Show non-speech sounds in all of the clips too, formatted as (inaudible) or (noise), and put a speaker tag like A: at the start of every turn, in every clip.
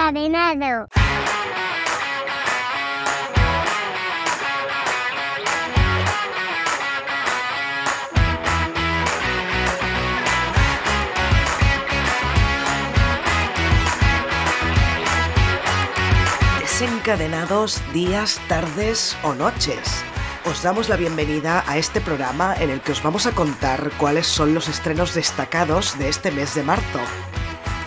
A: Desencadenado.
B: Desencadenados días, tardes o noches. Os damos la bienvenida a este programa en el que os vamos a contar cuáles son los estrenos destacados de este mes de marzo.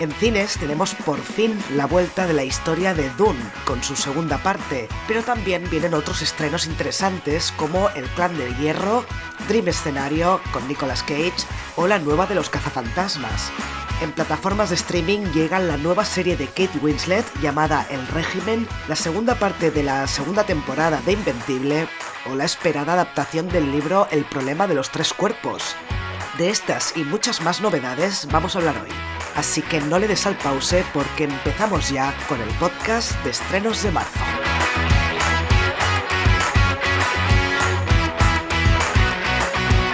B: En cines tenemos por fin la vuelta de la historia de Dune con su segunda parte, pero también vienen otros estrenos interesantes como El Clan del Hierro, Dream Escenario con Nicolas Cage o la nueva de los cazafantasmas. En plataformas de streaming llega la nueva serie de Kate Winslet llamada El Régimen, la segunda parte de la segunda temporada de Invencible o la esperada adaptación del libro El problema de los tres cuerpos. De estas y muchas más novedades vamos a hablar hoy. Así que no le des al pause porque empezamos ya con el podcast de estrenos de marzo.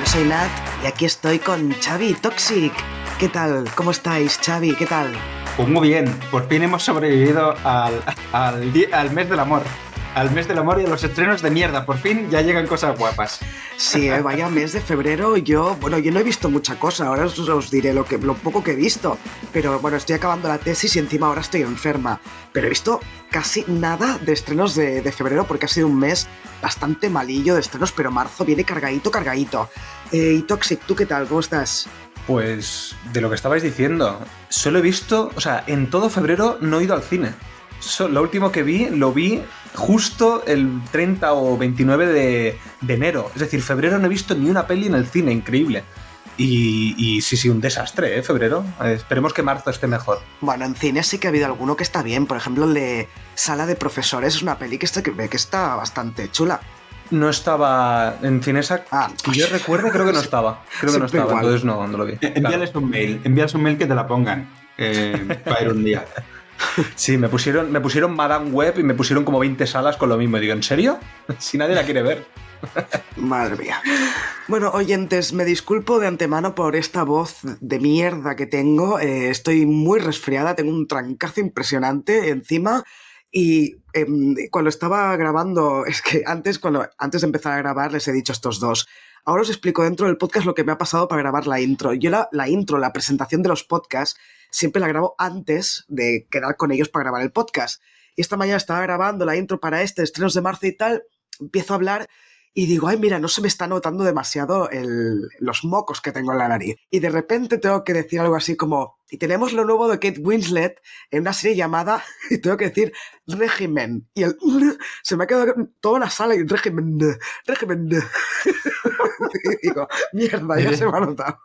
B: Yo soy Nat y aquí estoy con Xavi Toxic. ¿Qué tal? ¿Cómo estáis, Xavi? ¿Qué tal?
C: Pues muy bien, por fin hemos sobrevivido al, al, al mes del amor. Al mes del amor y a los estrenos de mierda. Por fin ya llegan cosas guapas.
B: Sí, eh, vaya mes de febrero. Yo, bueno, yo no he visto mucha cosa. Ahora os, os diré lo, que, lo poco que he visto. Pero bueno, estoy acabando la tesis y encima ahora estoy enferma. Pero he visto casi nada de estrenos de, de febrero porque ha sido un mes bastante malillo de estrenos, pero marzo viene cargadito, cargadito. Eh, y Toxic, ¿tú qué tal? ¿Cómo estás?
C: Pues de lo que estabais diciendo, solo he visto, o sea, en todo febrero no he ido al cine. So- lo último que vi, lo vi justo el 30 o 29 de, de enero. Es decir, febrero no he visto ni una peli en el cine, increíble. Y, y sí, sí, un desastre, ¿eh? Febrero. Eh, esperemos que marzo esté mejor.
B: Bueno, en cine sí que ha habido alguno que está bien. Por ejemplo, el de Sala de Profesores es una peli que está, que, que está bastante chula.
C: No estaba en Cinesa,
B: Ah,
C: que yo recuerdo, creo que no (laughs) estaba. Creo que no estaba,
B: igual.
C: entonces no, no lo vi.
D: Eh, Envíales un mail, envíales un mail que te la pongan eh, para ir un día.
C: Sí, me pusieron, me pusieron Madame Web y me pusieron como 20 salas con lo mismo. Y digo, ¿en serio? (laughs) Si nadie la quiere ver.
B: Madre mía. Bueno, oyentes, me disculpo de antemano por esta voz de mierda que tengo. Eh, estoy muy resfriada, tengo un trancazo impresionante encima. Y em, cuando estaba grabando, (laughs) es que antes, cuando, antes de empezar a grabar, les he dicho estos dos. Ahora os explico dentro del podcast lo que me ha pasado para grabar la intro. Yo la, la intro, la presentación de los podcasts, siempre la grabo antes de quedar con ellos para grabar el podcast. Y esta mañana estaba grabando la intro para este, estrenos de marzo y tal. Empiezo a hablar y digo, ay, mira, no se me está notando demasiado el- los mocos que tengo en la nariz. Y de repente tengo que decir algo así como, y tenemos lo nuevo de Kate Winslet en una serie llamada, (laughs) y tengo que decir, régimen. Y el, (laughs) se me ha quedado toda la sala y régimen, régimen. (laughs) y digo, mierda, ya se me ha notado.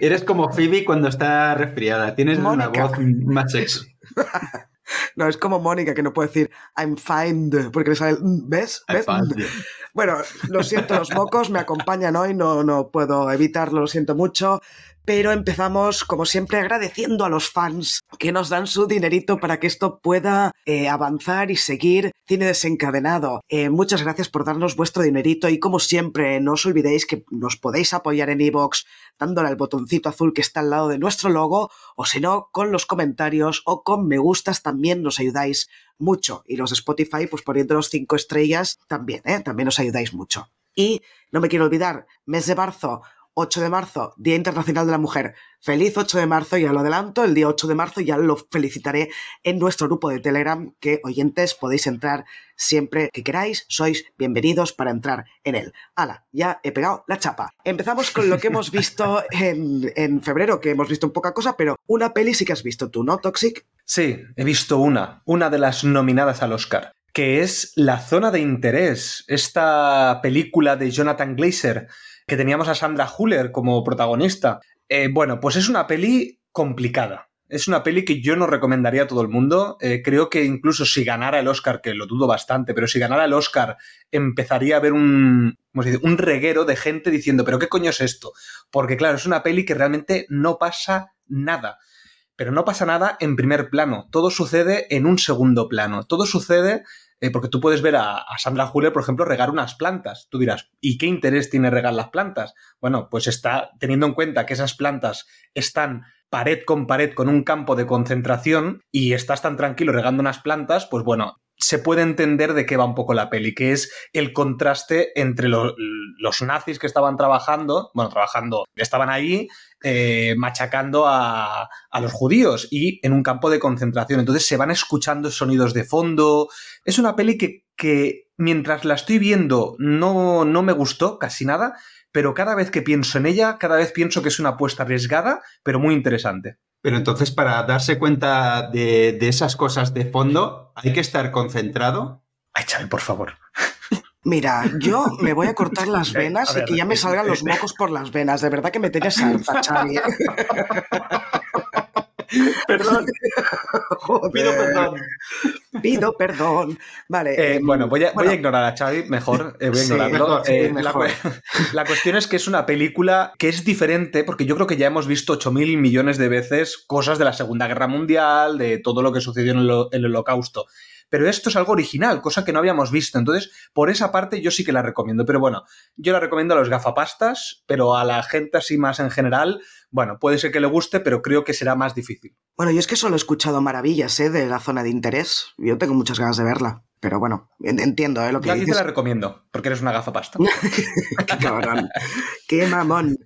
D: Eres como Phoebe cuando está resfriada. Tienes
B: Mónica.
D: una voz más sexy. (laughs)
B: No, es como Mónica que no puede decir, I'm fine, porque le sale, el, ¿ves? ¿Ves? (laughs) Bueno, lo siento, los mocos me acompañan hoy, no, no puedo evitarlo, lo siento mucho. Pero empezamos, como siempre, agradeciendo a los fans que nos dan su dinerito para que esto pueda eh, avanzar y seguir cine desencadenado. Eh, muchas gracias por darnos vuestro dinerito y como siempre, no os olvidéis que nos podéis apoyar en iVoox dándole al botoncito azul que está al lado de nuestro logo o si no, con los comentarios o con me gustas también nos ayudáis mucho. Y los de Spotify, pues poniéndonos cinco estrellas también, ¿eh? También nos ayudáis mucho. Y no me quiero olvidar, mes de marzo, 8 de marzo, Día Internacional de la Mujer. Feliz 8 de marzo, ya lo adelanto, el día 8 de marzo ya lo felicitaré en nuestro grupo de Telegram, que oyentes podéis entrar siempre que queráis, sois bienvenidos para entrar en él. Hala, ya he pegado la chapa. Empezamos con lo que hemos visto (laughs) en, en febrero, que hemos visto un poca cosa, pero una peli sí que has visto tú, ¿no, Toxic?
C: Sí, he visto una, una de las nominadas al Oscar, que es La Zona de Interés, esta película de Jonathan Glazer, que teníamos a Sandra Huller como protagonista. Eh, bueno, pues es una peli complicada. Es una peli que yo no recomendaría a todo el mundo. Eh, creo que incluso si ganara el Oscar, que lo dudo bastante, pero si ganara el Oscar, empezaría a haber un, ¿cómo se dice? un reguero de gente diciendo, pero ¿qué coño es esto? Porque claro, es una peli que realmente no pasa nada. Pero no pasa nada en primer plano. Todo sucede en un segundo plano. Todo sucede eh, porque tú puedes ver a, Sandra Huller, por ejemplo, regar unas plantas. Tú dirás, ¿y qué interés tiene regar las plantas? Bueno, pues está teniendo en cuenta que esas plantas están pared con pared con un campo de concentración y estás tan tranquilo regando unas plantas, pues bueno, se puede entender de qué va un poco la peli, que es el contraste entre los nazis que estaban trabajando, bueno, trabajando, estaban ahí eh, machacando a, los judíos y en un campo de concentración. Entonces se van escuchando sonidos de fondo. Es una peli que, que mientras la estoy viendo no, no me gustó casi nada, pero cada vez que pienso en ella, cada vez pienso que es una apuesta arriesgada, pero muy interesante.
D: Pero entonces, para darse cuenta de, esas cosas de fondo, hay que estar concentrado.
C: Ay, Xavi, por favor.
B: Mira, yo me voy a cortar (laughs) las venas y que ya me salgan los mocos por las venas. De verdad que me tienes (laughs) harta, Xavi. (laughs)
D: perdón. (laughs) Pido perdón.
B: Pido perdón. Vale.
C: Eh, em, bueno, voy a, ignorar a Xavi, mejor. Eh, voy a ignorarlo. Eh, (laughs) la, cuestión es que es una película que es diferente, porque yo creo que ya hemos visto 8.000 millones de veces cosas de la Segunda Guerra Mundial, de todo lo que sucedió en el Holocausto pero esto es algo original, cosa que no habíamos visto. Entonces, por esa parte yo sí que la recomiendo. Pero bueno, yo la recomiendo a los gafapastas, pero a la gente así más en general, bueno, puede ser que le guste, pero creo que será más difícil.
B: Bueno, yo es que solo he escuchado maravillas ¿eh? de la zona de interés. Yo tengo muchas ganas de verla. Pero bueno, entiendo ¿eh? lo que
C: yo te la recomiendo, porque eres una gafapasta. (laughs)
B: Qué cabrón. Qué mamón.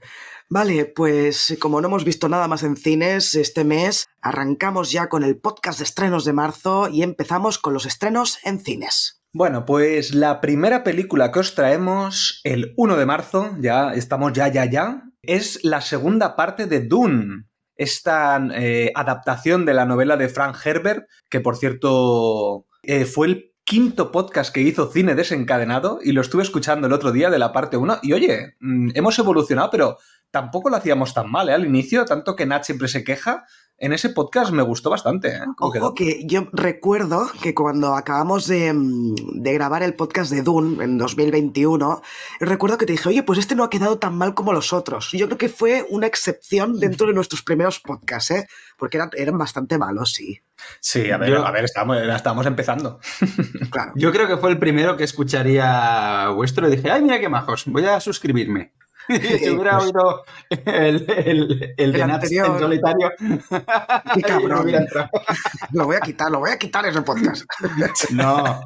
B: Vale, pues como no hemos visto nada más en cines este mes, arrancamos ya con el podcast de estrenos de marzo y empezamos con los estrenos en cines.
C: Bueno, pues la primera película que os traemos el 1 de marzo, ya estamos ya, ya, ya, es la segunda parte de Dune, esta eh, adaptación de la novela de Frank Herbert, que por cierto eh, fue el quinto podcast que hizo Cine Desencadenado y lo estuve escuchando el otro día de la parte 1 y oye, mm, hemos evolucionado, pero tampoco lo hacíamos tan mal, ¿eh? Al inicio, tanto que Nat siempre se queja, en ese podcast me gustó bastante. ¿eh?
B: Ojo que yo recuerdo que cuando acabamos de, mm, de, grabar el podcast de Dune en 2021, recuerdo que te dije, oye, pues este no ha quedado tan mal como los otros. Yo creo que fue una excepción dentro de nuestros primeros podcasts, ¿eh? porque eran, eran bastante malos, sí.
C: Sí, a ver, a ver, estamos, estamos empezando. (laughs)
D: Claro. Yo creo que fue el primero que escucharía vuestro y dije, ay, mira qué majos, voy a suscribirme. Si hubiera pues oído el, el, el, de anterior. solitario,
B: qué (laughs) cabrón. lo voy a quitar, lo voy a quitar ese podcast. (laughs)
D: no.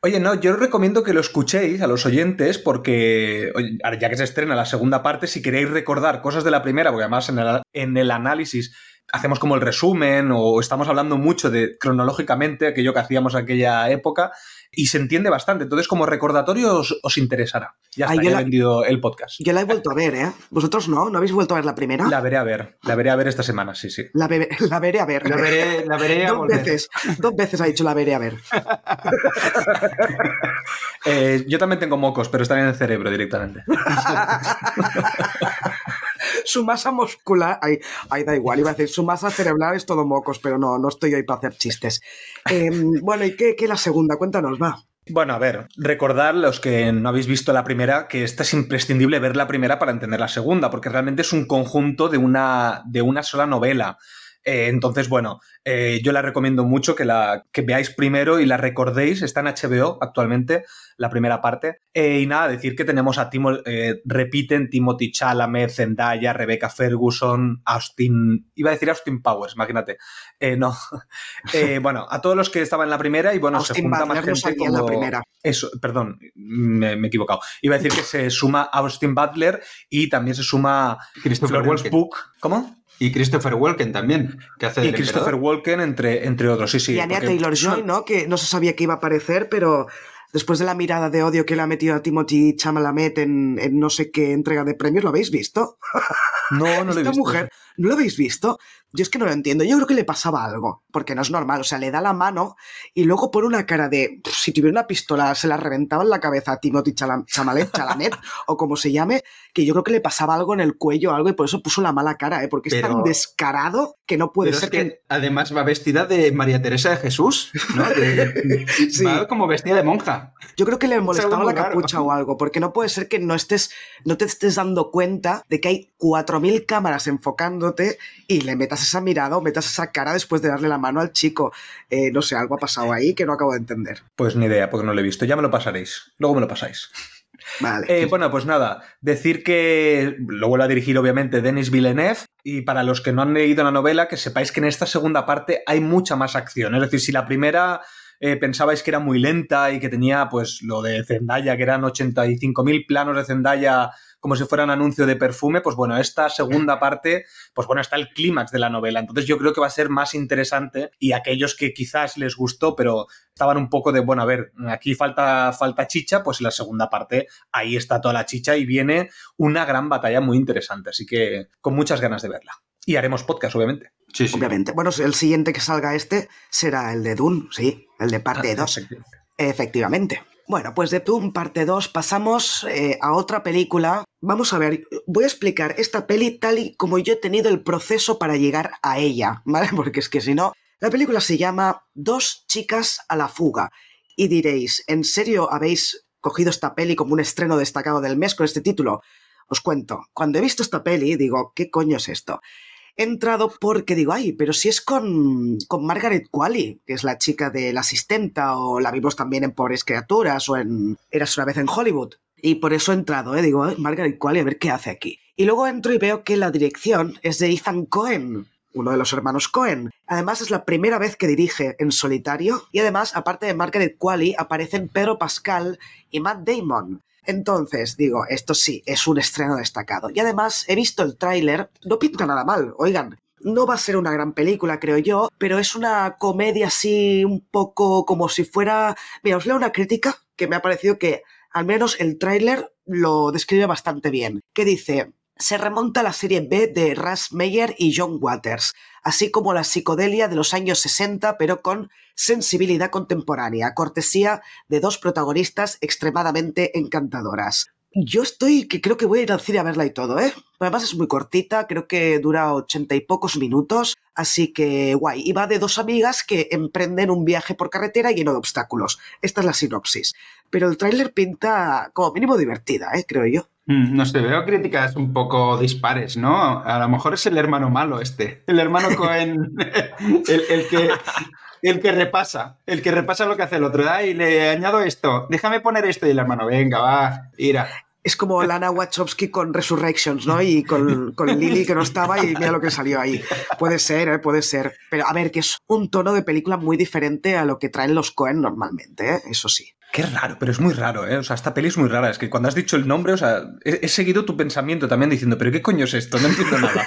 C: Oye, no, yo os recomiendo que lo escuchéis a los oyentes porque ya que se estrena la segunda parte, si queréis recordar cosas de la primera, porque además en el, en el análisis hacemos como el resumen o estamos hablando mucho de cronológicamente aquello que hacíamos aquella época, y se entiende bastante. Entonces, como recordatorio os, interesará. Ya está, ya he vendido el podcast.
B: Yo la he vuelto a ver, ¿eh? ¿Vosotros no? ¿No habéis vuelto a ver la primera?
C: La veré a ver. La veré a ver esta semana, sí, sí.
B: La, (laughs) la veré a ver.
D: La veré, la veré a
B: dos veces. Dos veces ha dicho la veré a ver. (laughs)
C: Eh, yo también tengo mocos, pero están en el cerebro directamente. (laughs)
B: su masa muscular, ahí, da igual, iba a decir, su masa cerebral es todo mocos, pero no, no estoy ahí para hacer chistes. Em, bueno, ¿y qué, qué la segunda? Cuéntanos, va.
C: Bueno, a ver, recordar los que no habéis visto la primera que esta es imprescindible ver la primera para entender la segunda, porque realmente es un conjunto de una, de una sola novela. Eh, entonces, bueno, eh, yo la recomiendo mucho que la que veáis primero y la recordéis. Está en HBO actualmente, la primera parte. Eh, y nada, decir que tenemos a Timo, repiten Timothy Chalamet, Zendaya, Rebecca Ferguson, Austin. Iba a decir Austin Powers, imagínate. no. (laughs) bueno, a todos los que estaban en la primera y bueno, se junta más gente como.
B: la primera.
C: Eso, perdón, me, he equivocado. Iba a decir que se suma Austin Butler y también se suma
D: Christopher Walken.
C: ¿Cómo?
D: Y Christopher Walken también, que hace
C: Y Christopher Walken, entre, entre otros, sí, sí.
B: Y Anya Taylor-Joy, ¿no? Que no se sabía que iba a aparecer, pero después de la mirada de odio que le ha metido a Timothy Chamalamet en, en no sé qué entrega de premios, ¿lo habéis visto?
C: No, no lo he visto.
B: Esta mujer, ¿no lo habéis visto? Yo es que no lo entiendo. Yo creo que le pasaba algo, porque no es normal. O sea, le da la mano y luego pone una cara de. Si tuviera una pistola, se la reventaba en la cabeza a Timothy Chalamet, (laughs) Chalamet o como se llame, que yo creo que le pasaba algo en el cuello o algo y por eso puso la mala cara, ¿eh? porque es tan descarado que no puede ser. que...
D: además va vestida de María Teresa de Jesús, ¿no? (laughs) sí. Va como vestida de monja.
B: Yo creo que le molestaba la capucha o algo, porque no puede ser que no estés, no te estés dando cuenta de que hay 4.000 cámaras enfocándote y le metas esa mirada o metas esa cara después de darle la mano al chico. Eh, no sé, algo ha pasado ahí que no acabo de entender.
C: Pues ni idea, porque no lo he visto. Ya me lo pasaréis. Luego me lo pasáis. (laughs)
B: Vale.
C: Eh, bueno, pues nada, decir que lo vuelvo a dirigir obviamente Denis Villeneuve y para los que no han leído la novela, que sepáis que en esta segunda parte hay mucha más acción. Es decir, si la primera eh, pensabais que era muy lenta y que tenía pues lo de Zendaya, que eran 85.000 planos de Zendaya como si fuera un anuncio de perfume, pues bueno, esta segunda (laughs) parte, pues bueno, está el clímax de la novela. Entonces yo creo que va a ser más interesante y aquellos que quizás les gustó, pero estaban un poco de, bueno, a ver, aquí falta, falta chicha, pues en la segunda parte ahí está toda la chicha y viene una gran batalla muy interesante. Así que con muchas ganas de verla. Y haremos podcast, obviamente.
B: Sí, sí. Obviamente. Bueno, el siguiente que salga este será el de Dune, sí, el de parte 2. Ah, efectivamente. Bueno, pues de Dune parte 2 pasamos eh, a otra película. Vamos a ver, voy a explicar esta peli tal y como yo he tenido el proceso para llegar a ella, (laughs) ¿vale? Porque es que si no, la película se llama Dos chicas a la fuga. Y diréis, ¿en serio habéis cogido esta peli como un estreno destacado del mes con este título? Os cuento, cuando he visto esta peli digo, ¿qué coño es esto? He entrado porque digo, ay, pero si es con, con Margaret Qualley, que es la chica de la asistenta, o la vimos también en Pobres Criaturas, o en Eras una vez en Hollywood. Y por eso he entrado, ¿eh? digo, Margaret Qualley, a ver qué hace aquí. Y luego entro y veo que la dirección es de Ethan Cohen, uno de los hermanos Cohen. Además es la primera vez que dirige en solitario y además, aparte de Margaret Qualley, aparecen Pedro Pascal y Matt Damon. Entonces, digo, esto sí, es un estreno destacado. Y además, he visto el tráiler, no pinta nada mal, oigan. No va a ser una gran película, creo yo, pero es una comedia así un poco como si fuera... Mira, os leo una crítica que me ha parecido que al menos el tráiler lo describe bastante bien, que dice, se remonta a la serie B de Russ Meyer y John Waters, así como la psicodelia de los años 60, pero con sensibilidad contemporánea, cortesía de dos protagonistas extremadamente encantadoras. Yo estoy, que creo que voy a ir al cine a verla y todo, ¿eh? Además es muy cortita, creo que dura ochenta y pocos minutos, así que guay. Y va de dos amigas que emprenden un viaje por carretera lleno de obstáculos. Esta es la sinopsis. Pero el tráiler pinta como mínimo divertida, ¿eh? Creo yo.
D: Mm, no sé, veo críticas un poco dispares, ¿no? A lo mejor es el hermano malo este, el hermano Cohen, (laughs) el, que, el que repasa, el que repasa lo que hace el otro. Y le añado esto, déjame poner esto y el hermano, venga, va, ira.
B: Es como Lana Wachowski con Resurrections, ¿no? Y con, con, Lily que no estaba y mira lo que salió ahí. Puede ser, ¿eh? puede ser. Pero a ver, que es un tono de película muy diferente a lo que traen los Cohen normalmente, ¿eh? Eso sí.
C: Qué raro, pero es muy raro, ¿eh? O sea, esta peli es muy rara. Es que cuando has dicho el nombre, o sea, he, seguido tu pensamiento también diciendo, ¿pero qué coño es esto? No entiendo (laughs) nada.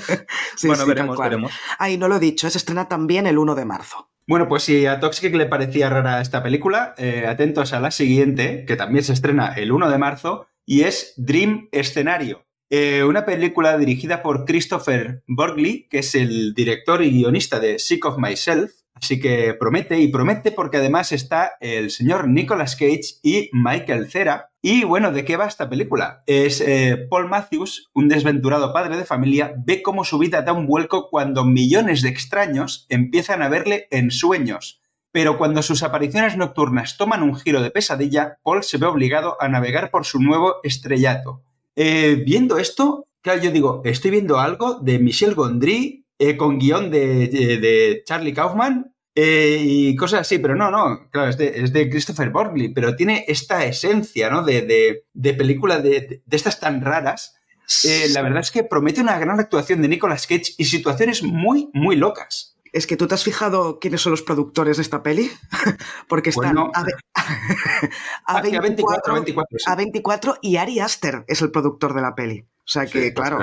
C: (laughs) bueno, veremos, veremos.
B: Ay, no lo he dicho, se estrena también el 1 de marzo.
D: Bueno, pues si a Toxic le parecía rara esta película, eh, atentos a la siguiente, que también se estrena el 1 de marzo, y es Dream Escenario. Eh, una película dirigida por Christopher Borgley, que es el director y guionista de Sick of Myself, Así que promete y promete porque además está el señor Nicolas Cage y Michael Cera. Y bueno, ¿de qué va esta película? Es eh, Paul Matthews, un desventurado padre de familia, ve cómo su vida da un vuelco cuando millones de extraños empiezan a verle en sueños. Pero cuando sus apariciones nocturnas toman un giro de pesadilla, Paul se ve obligado a navegar por su nuevo estrellato. Eh, viendo esto, claro, yo digo, estoy viendo algo de Michel Gondry, eh, con guion de, Charlie Kaufman eh, y cosas así, pero no, no, claro, es de, Christopher Borgley, pero tiene esta esencia, ¿no? De, de película de, estas tan raras. Eh, la verdad es que promete una gran actuación de Nicolas Cage y situaciones muy, muy locas.
B: Es que tú te has fijado quiénes son los productores de esta peli, (laughs) porque están a, 24, (laughs) (laughs) a 24 y Ari Aster es el productor de la peli. O sea que, claro,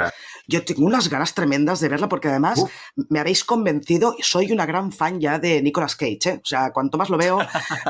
B: yo tengo unas ganas tremendas de verla porque además me habéis convencido, soy una gran fan ya de Nicolas Cage, ¿eh? O sea, cuanto más lo veo,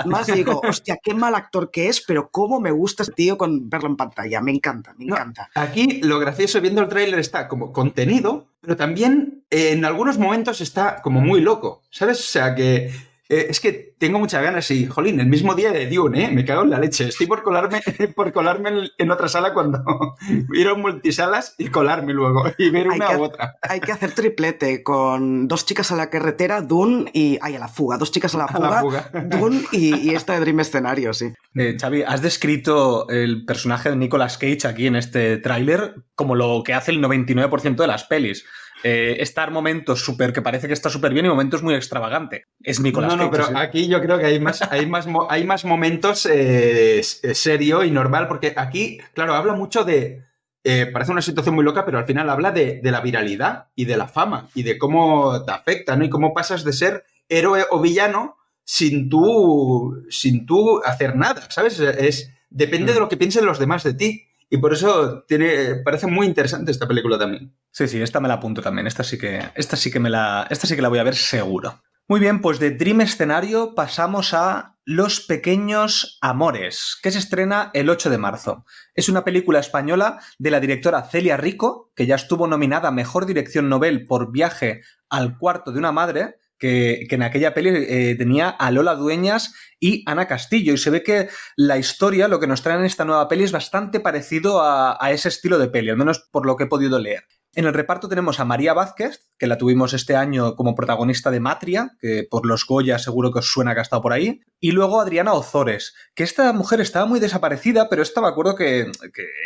B: más digo, hostia, qué mal actor que es, pero cómo me gusta este tío con verlo en pantalla. Me encanta, me encanta.
D: Aquí lo gracioso viendo el tráiler está como contenido, pero también en algunos momentos está como muy loco, ¿sabes? O sea que eh, es que tengo muchas ganas y, jolín, el mismo día de Dune, ¿eh? Me cago en la leche. Estoy por colarme, (laughs) por colarme en, otra sala cuando (laughs) ir a multisalas y colarme luego y ver una u otra.
B: Hay que hacer triplete con dos chicas a la carretera, Dune y... Ay, a la fuga. Dos chicas a la fuga, Dune y, y, esta de Dream Escenario, sí.
C: Eh, Xavi, has descrito el personaje de Nicolas Cage aquí en este tráiler como lo que hace el 99% de las pelis. Eh, estar momentos súper que parece que está súper bien y momentos muy extravagante. Es Nicolás
D: No, no, pero aquí yo creo que hay más, hay más, hay más momentos eh, serio y normal, porque aquí, claro, habla mucho de. Eh, parece una situación muy loca, pero al final habla de, de, la viralidad y de la fama y de cómo te afecta, ¿no? Y cómo pasas de ser héroe o villano sin tú, sin tú hacer nada, ¿sabes? Es, depende de mm. lo que piensen los demás de ti. Y por eso tiene, parece muy interesante esta película también.
C: Sí, sí, esta me la apunto también. Esta sí que, esta sí que me la, esta sí que la voy a ver seguro. Muy bien, pues de Dream Escenario pasamos a Los Pequeños Amores, que se estrena el 8 de marzo. Es una película española de la directora Celia Rico, que ya estuvo nominada a Mejor Dirección Nobel por Viaje al Cuarto de una Madre, que, en aquella peli eh, tenía a Lola Dueñas y Ana Castillo. Y se ve que la historia, lo que nos traen en esta nueva peli, es bastante parecido a, a ese estilo de peli, al menos por lo que he podido leer. En el reparto tenemos a María Vázquez, que la tuvimos este año como protagonista de Matria, que por los Goya seguro que os suena que ha estado por ahí. Y luego Adriana Ozores, que esta mujer estaba muy desaparecida, pero esta me acuerdo que,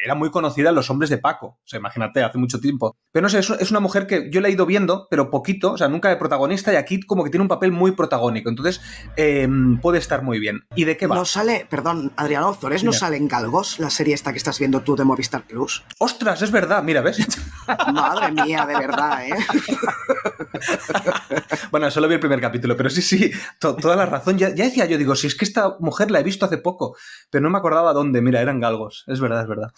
C: era muy conocida en Los Hombres de Paco. O sea, imagínate, hace mucho tiempo. Pero no sé, es, una mujer que yo la he ido viendo, pero poquito, o sea, nunca de protagonista, y aquí como que tiene un papel muy protagónico. Entonces, em, puede estar muy bien. ¿Y de qué va?
B: No sale, perdón, Adriana Ozores, ¿no sale en Galgos, la serie esta que estás viendo tú de Movistar Plus?
C: ¡Ostras, es verdad! Mira, ¿ves? (laughs)
B: Madre mía, de verdad, ¿eh? (laughs)
C: bueno, solo vi el primer capítulo, pero sí, sí, toda la razón. Ya, decía yo, digo, si es que esta mujer la he visto hace poco, pero no me acordaba dónde. Mira, eran galgos. Es verdad, es verdad.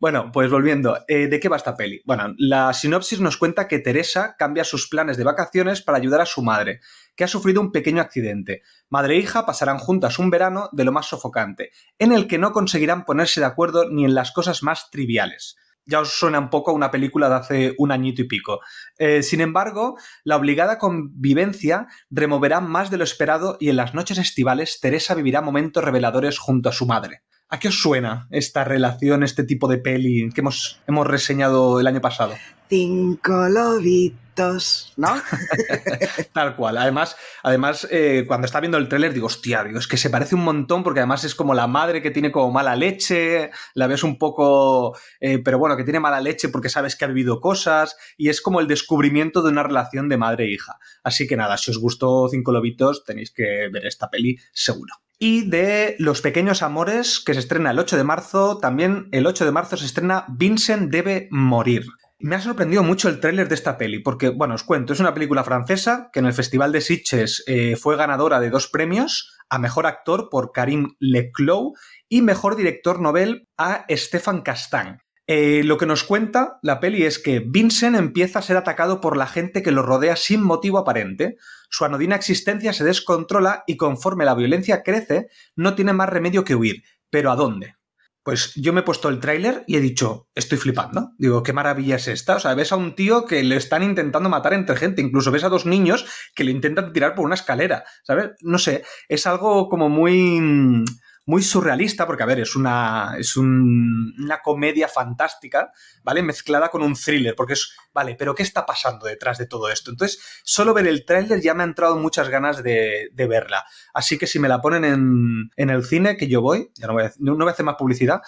C: Bueno, pues volviendo, eh, ¿de qué va esta peli? Bueno, la sinopsis nos cuenta que Teresa cambia sus planes de vacaciones para ayudar a su madre, que ha sufrido un pequeño accidente. Madre e hija pasarán juntas un verano de lo más sofocante, en el que no conseguirán ponerse de acuerdo ni en las cosas más triviales ya os suena un poco a una película de hace un añito y pico. Eh, sin embargo, la obligada convivencia removerá más de lo esperado y en las noches estivales Teresa vivirá momentos reveladores junto a su madre. ¿A qué os suena esta relación, este tipo de peli que hemos, hemos reseñado el año pasado?
B: Cinco lobitos, ¿no? (laughs)
C: Tal cual. Además, además eh, cuando está viendo el tráiler digo, hostia, digo, es que se parece un montón porque además es como la madre que tiene como mala leche, la ves un poco, eh, pero bueno, que tiene mala leche porque sabes que ha vivido cosas y es como el descubrimiento de una relación de madre e hija. Así que nada, si os gustó Cinco lobitos tenéis que ver esta peli seguro. Y de Los Pequeños Amores, que se estrena el 8 de marzo, también el 8 de marzo se estrena Vincent debe morir. Me ha sorprendido mucho el tráiler de esta peli, porque, bueno, os cuento, es una película francesa que en el Festival de Sitges eh, fue ganadora de dos premios, a Mejor Actor por Karim Leclou y Mejor Director Nobel a Stefan Castan. Eh, lo que nos cuenta la peli es que Vincent empieza a ser atacado por la gente que lo rodea sin motivo aparente. Su anodina existencia se descontrola y conforme la violencia crece, no tiene más remedio que huir. ¿Pero a dónde? Pues yo me he puesto el tráiler y he dicho, estoy flipando. Digo, qué maravilla es esta. O sea, ves a un tío que le están intentando matar entre gente. Incluso ves a dos niños que le intentan tirar por una escalera. ¿Sabes? No sé, es algo como muy muy surrealista, porque a ver, es una, es una comedia fantástica, ¿vale? Mezclada con un thriller, porque es, vale, pero ¿qué está pasando detrás de todo esto? Entonces, solo ver el tráiler ya me ha entrado muchas ganas de, verla. Así que si me la ponen en, el cine, que yo voy, ya no voy a, no voy a hacer más publicidad,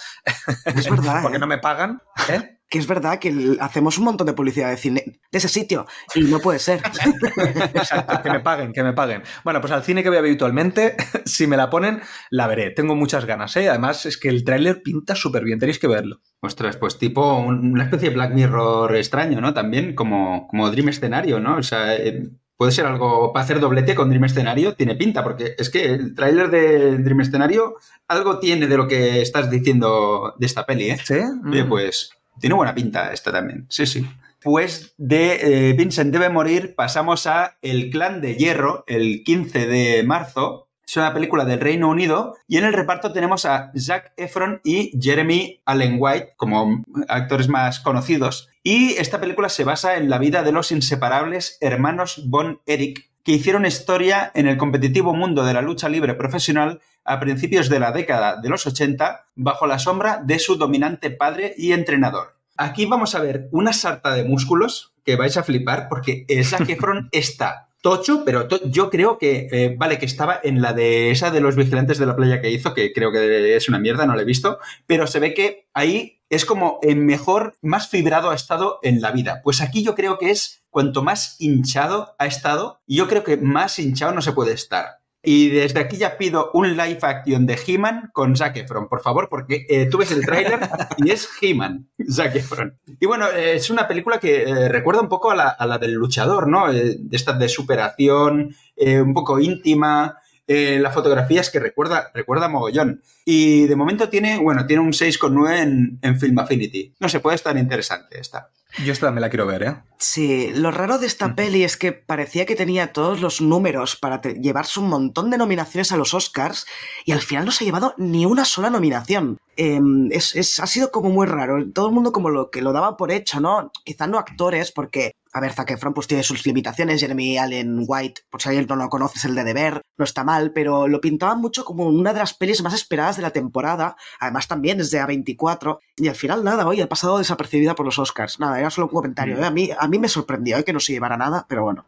B: es verdad, (laughs)
C: porque ¿eh? no me pagan, ¿eh?
B: Que es verdad que hacemos un montón de publicidad de cine de ese sitio y no puede ser. (laughs)
C: Exacto, que me paguen, que me paguen. Bueno, pues al cine que voy habitualmente, (laughs) si me la ponen, la veré. Tengo muchas ganas, ¿eh? Además, es que el tráiler pinta súper bien, tenéis que verlo.
D: Ostras, pues tipo una especie de Black Mirror extraño, ¿no? También como, como Dream Escenario, ¿no? O sea, eh, puede ser algo para hacer doblete con Dream Escenario, tiene pinta, porque es que el tráiler de Dream Escenario algo tiene de lo que estás diciendo de esta peli, ¿eh?
C: Sí.
D: Mm. pues tiene buena pinta esta también, sí, sí. Pues de eh, Vincent debe morir pasamos a El Clan de Hierro, el 15 de marzo. Es una película del Reino Unido y en el reparto tenemos a Zac Efron y Jeremy Allen White como actores más conocidos. Y esta película se basa en la vida de los inseparables hermanos Von Eric, que hicieron historia en el competitivo mundo de la lucha libre profesional a principios de la década de los 80 bajo la sombra de su dominante padre y entrenador. Aquí vamos a ver una sarta de músculos que vais a flipar porque Zac (laughs) Efron está tocho, pero yo creo que, eh, vale, que estaba en la de esa de los vigilantes de la playa que hizo, que creo que es una mierda, no la he visto, pero se ve que ahí es como el mejor, más fibrado ha estado en la vida. Pues aquí yo creo que es cuanto más hinchado ha estado, y yo creo que más hinchado no se puede estar. Y desde aquí ya pido un live action de He-Man con Zac Efron, por favor, porque eh, tú ves el tráiler y es He-Man, Zac Efron. Y bueno, eh, es una película que eh, recuerda un poco a la, del luchador, ¿no? de esta de superación, un poco íntima. la fotografía es que recuerda, recuerda mogollón. Y de momento tiene, bueno, tiene un 6,9 en, en Film Affinity. No se puede estar interesante esta.
C: Yo esta me la quiero ver, ¿eh?
B: Sí, lo raro de esta peli es que parecía que tenía todos los números para llevarse un montón de nominaciones a los Oscars y al final no se ha llevado ni una sola nominación. Em, es, ha sido como muy raro. Todo el mundo como lo que lo daba por hecho, ¿no? Quizá no actores, porque, a ver, Zac Efron pues tiene sus limitaciones, Jeremy Allen White, por si alguien no lo conoce, es el de deber, no está mal, pero lo pintaban mucho como una de las pelis más esperadas de la temporada. Además también es de A24 y al final nada, hoy ha pasado desapercibida por los Oscars. Nada, era solo un comentario. ¿eh? A, mí, a mí me sorprendió ¿eh? que no se llevara nada, pero bueno,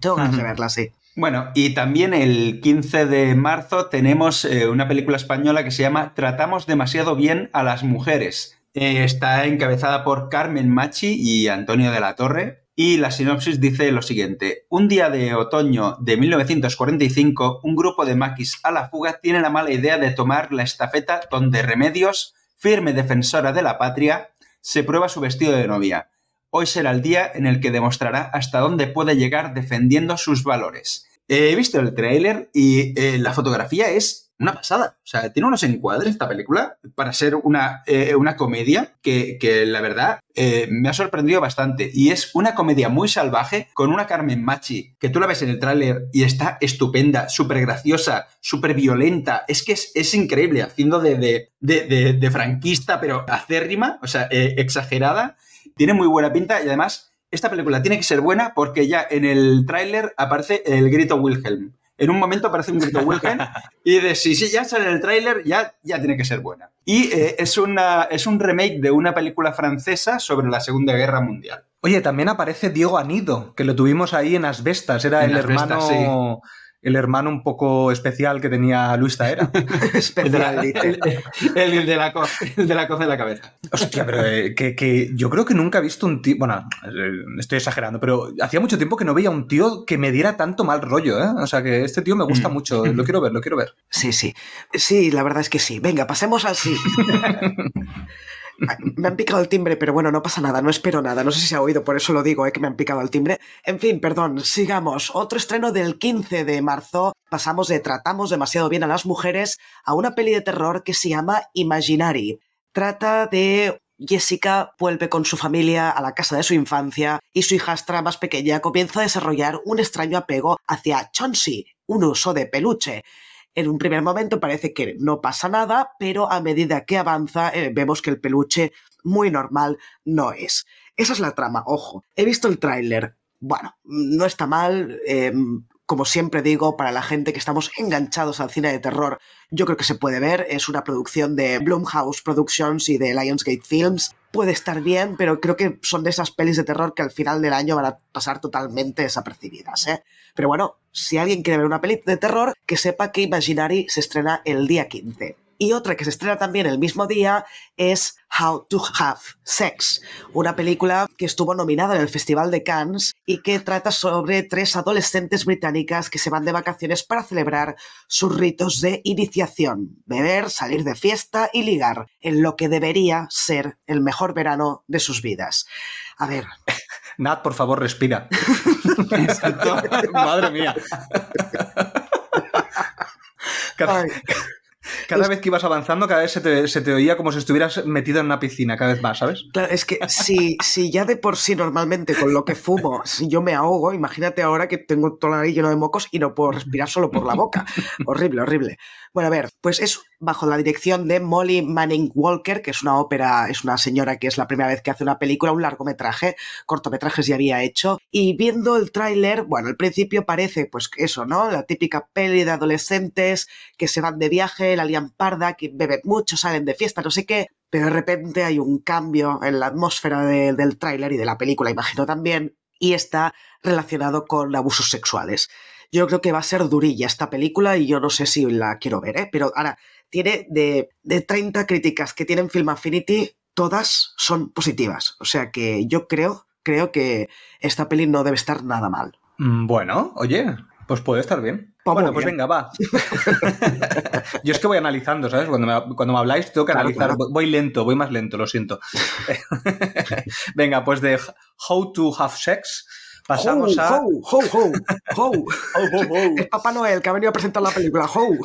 B: tengo ganas de verla, sí.
D: Bueno, y también el 15 de marzo tenemos eh, una película española que se llama Tratamos demasiado bien a las mujeres. Eh, está encabezada por Carmen Machi y Antonio de la Torre. Y la sinopsis dice lo siguiente. Un día de otoño de 1945, un grupo de maquis a la fuga tiene la mala idea de tomar la estafeta donde Remedios, firme defensora de la patria, se prueba su vestido de novia. Hoy será el día en el que demostrará hasta dónde puede llegar defendiendo sus valores. He visto el tráiler y eh, la fotografía es una pasada. O sea, tiene unos encuadres esta película para ser una, eh, una comedia que, la verdad eh, me ha sorprendido bastante. Y es una comedia muy salvaje con una Carmen Machi que tú la ves en el tráiler y está estupenda, súper graciosa, súper violenta. Es que es, increíble, haciendo de, de, franquista, pero acérrima, o sea, exagerada. Tiene muy buena pinta y además esta película tiene que ser buena porque ya en el tráiler aparece el grito Wilhelm. En un momento aparece un grito Wilhelm y de si, si ya sale en el tráiler ya, ya tiene que ser buena. Y eh, es, una, es un remake de una película francesa sobre la Segunda Guerra Mundial.
C: Oye, también aparece Diego Anido, que lo tuvimos ahí en Asbestas, era el hermano el hermano un poco especial que tenía Luis Taera. (laughs)
D: especial, el, de la coz, de la de la cabeza.
C: Hostia, pero eh, que, yo creo que nunca he visto un tío. Bueno, eh, estoy exagerando, pero hacía mucho tiempo que no veía un tío que me diera tanto mal rollo, ¿eh? O sea que este tío me gusta mm. mucho. Lo quiero ver, lo quiero ver.
B: Sí, sí. Sí, la verdad es que sí. Venga, pasemos al sí. (laughs) Me han picado el timbre, pero bueno, no pasa nada, no espero nada. No sé si se ha oído, por eso lo digo, eh, que me han picado el timbre. En fin, perdón, sigamos. Otro estreno del 15 de marzo. Pasamos de Tratamos demasiado bien a las mujeres a una peli de terror que se llama Imaginary. Trata de Jessica vuelve con su familia a la casa de su infancia y su hijastra más pequeña comienza a desarrollar un extraño apego hacia Chauncey, un uso de peluche. En un primer momento parece que no pasa nada, pero a medida que avanza eh, vemos que el peluche muy normal no es. Esa es la trama, ojo. He visto el tráiler. Bueno, no está mal. Em, como siempre digo, para la gente que estamos enganchados al cine de terror, yo creo que se puede ver. Es una producción de Blumhouse Productions y de Lionsgate Films. Puede estar bien, pero creo que son de esas pelis de terror que al final del año van a pasar totalmente desapercibidas. ¿eh? Pero bueno, si alguien quiere ver una peli de terror, que sepa que Imaginary se estrena el día 15. Y otra que se estrena también el mismo día es How to Have Sex, una película que estuvo nominada en el Festival de Cannes y que trata sobre tres adolescentes británicas que se van de vacaciones para celebrar sus ritos de iniciación, beber, salir de fiesta y ligar, en lo que debería ser el mejor verano de sus vidas. A ver. (laughs)
C: Nat, por favor, respira. (laughs) Madre mía. Cada vez que ibas avanzando, cada vez se te, oía como si estuvieras metido en una piscina, cada vez más, ¿sabes?
B: Claro, es que si, si ya de por sí normalmente con lo que fumo, si yo me ahogo, imagínate ahora que tengo todo la nariz lleno de mocos y no puedo respirar solo por la boca. horrible, horrible. Bueno, a ver, pues es bajo la dirección de Molly Manning Walker, que es una ópera, es una señora que es la primera vez que hace una película, un largometraje, cortometrajes ya había hecho, y viendo el tráiler, bueno, al principio parece pues eso, ¿no? La típica peli de adolescentes que se van de viaje, la lian parda, que beben mucho, salen de fiesta, no sé qué, pero de repente hay un cambio en la atmósfera del tráiler y de la película, imagino también, y está relacionado con abusos sexuales. Yo creo que va a ser durilla esta película y yo no sé si la quiero ver, ¿eh? Pero ahora, tiene de, de 30 críticas que tienen Film Affinity, todas son positivas. O sea que yo creo, creo que esta peli no debe estar nada mal.
C: Mm, bueno, oye, pues puede estar bien. Pues bueno, pues venga, va. (laughs) Yo es que voy analizando, ¿sabes? Cuando me, cuando me habláis tengo que analizar. Voy lento, voy más lento, lo siento. (laughs) (laughs) venga, pues de How to Have Sex pasamos a...
B: How, how, how, how. (laughs) Es Papá Noel que ha venido a presentar la película. How.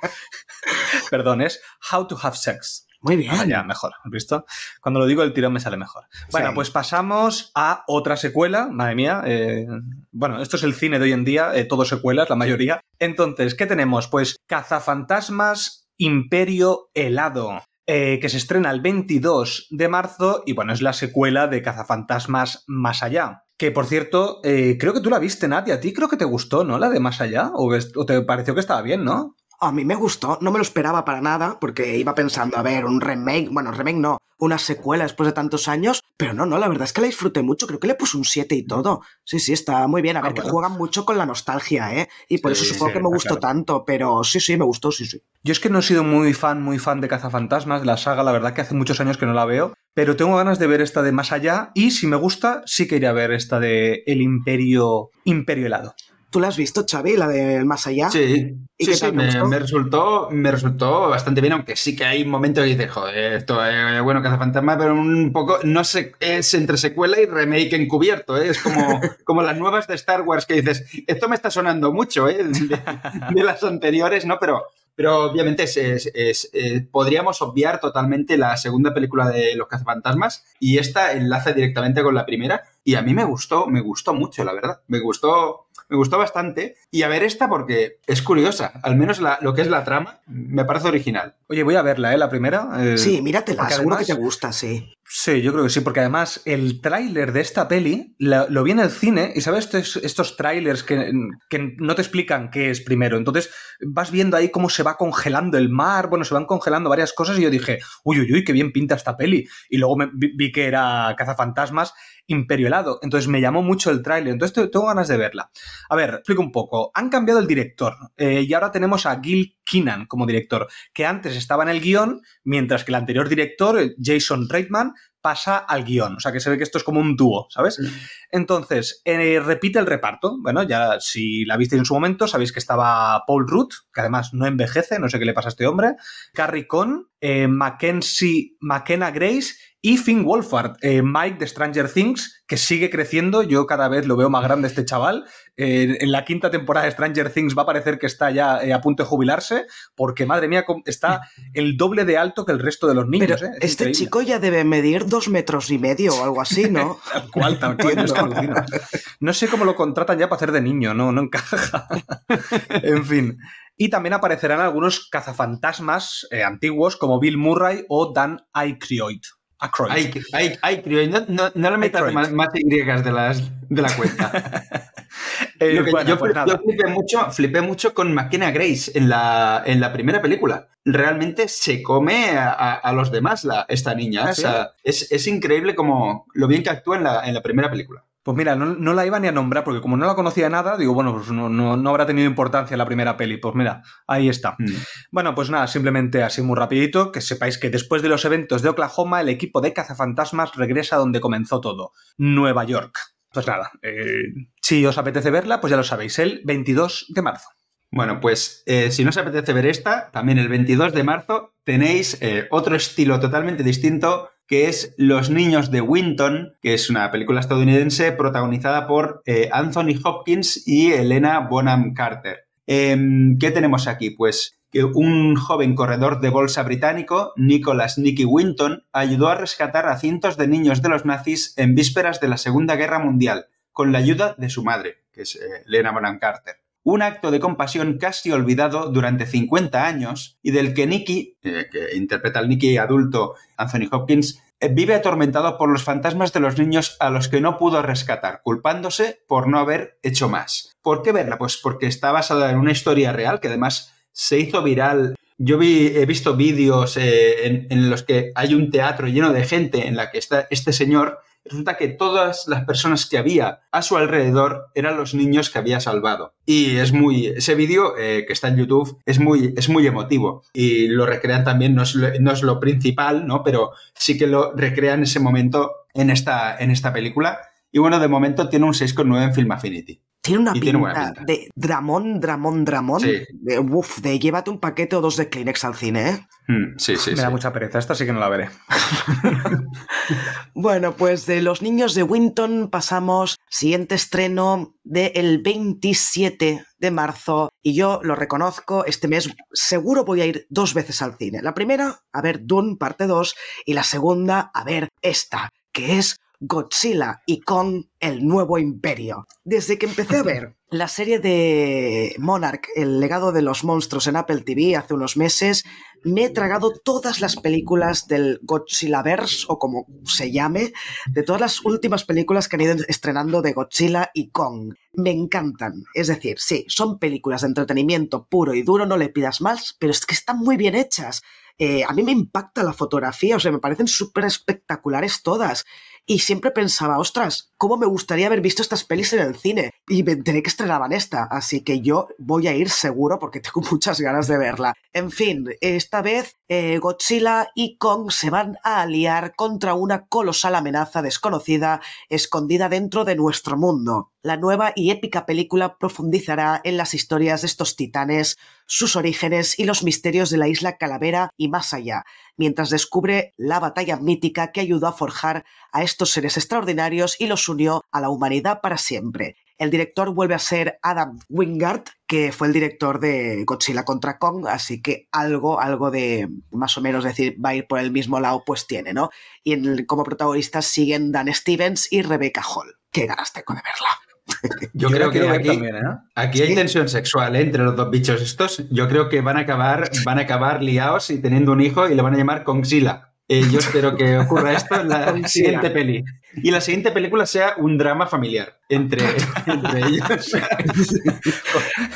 B: (laughs)
C: Perdón, es How to Have Sex.
B: Muy bien. Ah,
C: ya, mejor, ¿has visto? Cuando lo digo el tirón me sale mejor. Bueno, pues pasamos a otra secuela, madre mía. Eh, bueno, esto es el cine de hoy en día, eh, todo secuelas, la mayoría. Entonces, ¿qué tenemos? Pues Cazafantasmas Imperio Helado. Eh, que se estrena el 22 de marzo y bueno, es la secuela de Cazafantasmas Más Allá. Que por cierto, creo que tú la viste, Nat, y a ti creo que te gustó, ¿no? La de Más Allá, o, o te pareció que estaba bien, ¿no?
B: A mí me gustó, no me lo esperaba para nada, porque iba pensando, a ver, un remake, bueno, remake no, una secuela después de tantos años, pero no, no, la verdad es que la disfruté mucho, creo que le puse un 7 y todo. Sí, sí, está muy bien, a ver, que juegan mucho con la nostalgia, ¿eh? Y por eso supongo que me gustó tanto, pero sí, sí, me gustó, sí, sí.
C: Yo es que no he sido muy fan, muy fan de Cazafantasmas, de la saga, la verdad que hace muchos años que no la veo, pero tengo ganas de ver esta de Más Allá y si me gusta, sí que iré a ver esta de El Imperio, Imperio Helado.
B: ¿Tú la has visto, Xavi, la de Más Allá?
D: Sí, ¿Y sí, sí me, resultó, me resultó bastante bien, aunque sí que hay momentos que dices, joder, esto es bueno, Fantasma, pero un poco, no sé, es entre secuela y remake encubierto, ¿eh? es como, (laughs) como las nuevas de Star Wars que dices, esto me está sonando mucho, ¿eh? de, las anteriores, ¿no? Pero, pero obviamente es, eh, podríamos obviar totalmente la segunda película de Los Cazafantasmas y esta enlaza directamente con la primera y a mí me gustó, me gustó mucho, la verdad. Me gustó me gustó bastante. Y a ver esta porque es curiosa, al menos lo que es la trama me parece original.
C: Oye, voy a verla, ¿eh? La primera.
B: Eh, sí, míratela, seguro que te gusta, sí.
C: Sí, yo creo que sí, porque además el tráiler de esta peli lo, vi en el cine y sabes estos, estos trailers que, que, no te explican qué es primero. Entonces vas viendo ahí cómo se va congelando el mar, bueno, se van congelando varias cosas y yo dije, uy, uy, uy, qué bien pinta esta peli. Y luego me, vi que era Cazafantasmas Imperio Helado. Entonces me llamó mucho el tráiler. Entonces tengo ganas de verla. A ver, explico un poco. Han cambiado el director eh, y ahora tenemos a Gil Keenan como director, que antes estaba en el guion, mientras que el anterior director, Jason Reitman, pasa al guion. O sea que se ve que esto es como un dúo, ¿sabes? Entonces, eh, repite el reparto. Bueno, ya si la visteis en su momento, sabéis que estaba Paul Rudd, que además no envejece, no sé qué le pasa a este hombre, Carrie Cohn, eh, Mackenzie, McKenna Grace y Finn Wolfhard, eh, Mike de Stranger Things, que sigue creciendo. Yo cada vez lo veo más grande este chaval. Eh, en la quinta temporada de Stranger Things va a parecer que está ya eh, a punto de jubilarse, porque madre mía, está el doble de alto que el resto de los niños.
B: Pero este chico ya debe medir dos metros y medio o algo así, ¿no? (laughs)
C: tal cual, tal cual. no sé cómo lo contratan ya para hacer de niño, no, no encaja. (laughs) en fin. Y también aparecerán algunos cazafantasmas antiguos como Bill Murray o Dan Aykroyd.
D: Hay, no, no, le metas más, más, Y de, las, de la cuenta. (laughs) Eh, yo, pues flipé, mucho, flipé mucho con McKenna Grace en la, en la primera película. Realmente se come a, los demás la, esta niña. ¿Ah, es, es, increíble como lo bien que actúa en la, en la primera película.
C: Pues mira, no, la iba ni a nombrar porque como no la conocía nada, digo, bueno, pues no, no, habrá tenido importancia la primera peli. Pues mira, ahí está. Mm. Bueno, pues nada, simplemente así muy rapidito, que sepáis que después de los eventos de Oklahoma, el equipo de cazafantasmas regresa donde comenzó todo, Nueva York. Pues nada, eh, si os apetece verla, pues ya lo sabéis, el 22 de marzo.
D: Bueno, pues eh, si no os apetece ver esta, también el 22 de marzo tenéis eh, otro estilo totalmente distinto que es Los Niños de Winton, que es una película estadounidense protagonizada por eh, Anthony Hopkins y Elena Bonham Carter. Em, ¿Qué tenemos aquí? Pues que un joven corredor de bolsa británico, Nicholas Nicky Winton, ayudó a rescatar a cientos de niños de los nazis en vísperas de la Segunda Guerra Mundial, con la ayuda de su madre, que es eh, Elena Bonham Carter un acto de compasión casi olvidado durante 50 años y del que Nicky, eh, que interpreta al Nicky adulto Anthony Hopkins, eh, vive atormentado por los fantasmas de los niños a los que no pudo rescatar, culpándose por no haber hecho más. ¿Por qué verla? Pues porque está basada en una historia real que además se hizo viral. Yo he visto vídeos eh, en, en los que hay un teatro lleno de gente en la que está este señor resulta que todas las personas que había a su alrededor eran los niños que había salvado. Y es muy, ese vídeo eh, que está en YouTube es muy, es muy emotivo y lo recrean también, no es lo, no es lo principal, ¿no? Pero sí que lo recrean ese momento en esta, en esta película. Y bueno, de momento tiene un 6,9 en Film Affinity.
B: Tiene una pinta, de Dramón, Dramón, Dramón.
D: Sí.
B: De, uf, de llévate un paquete o dos de Kleenex al cine, ¿eh?
D: Mm, sí, sí,
C: Me
D: sí.
C: da mucha pereza, esta sí que no la veré. (laughs)
B: Bueno, pues de Los Niños de Winton pasamos siguiente estreno del 27 de marzo y yo lo reconozco, este mes seguro voy a ir dos veces al cine. La primera, a ver Dune parte 2 y la segunda, a ver esta, que es Godzilla y Kong, el nuevo imperio. Desde que empecé a ver la serie de Monarch, el legado de los monstruos en Apple TV hace unos meses, me he tragado todas las películas del Godzillaverse, o como se llame, de todas las últimas películas que han ido estrenando de Godzilla y Kong. Me encantan. Es decir, sí, son películas de entretenimiento puro y duro, no le pidas más, pero es que están muy bien hechas. Eh, a mí me impacta la fotografía, o sea, me parecen súper espectaculares todas. Y siempre pensaba, ostras, ¿cómo me gustaría haber visto estas pelis en el cine? Y me enteré que estrenaban esta, así que yo voy a ir seguro porque (laughs) tengo muchas ganas de verla. En fin, esta vez eh, Godzilla y Kong se van a aliar contra una colosal amenaza desconocida escondida dentro de nuestro mundo. La nueva y épica película profundizará en las historias de estos titanes, sus orígenes y los misterios de la isla Calavera y más allá, mientras descubre la batalla mítica que ayudó a forjar a estos seres extraordinarios y los unió a la humanidad para siempre. El director vuelve a ser Adam Wingard, que fue el director de Godzilla contra Kong, así que algo, algo de más o menos decir va a ir por el mismo lado, pues tiene, ¿no? Y en el- como protagonistas siguen Dan Stevens y Rebecca Hall. Qué ganas tengo de verla. (laughs)
D: Yo, creo que aquí,
C: también, ¿eh?
D: aquí
B: Sí.
D: hay tensión sexual ¿eh? entre los dos bichos estos. Yo creo que van a acabar, van a acabar liados y teniendo un hijo y le van a llamar Kongzilla. Eh, yo espero que ocurra esto en la siguiente peli. Y la siguiente película sea un drama familiar entre, (laughs) entre ellos. (laughs)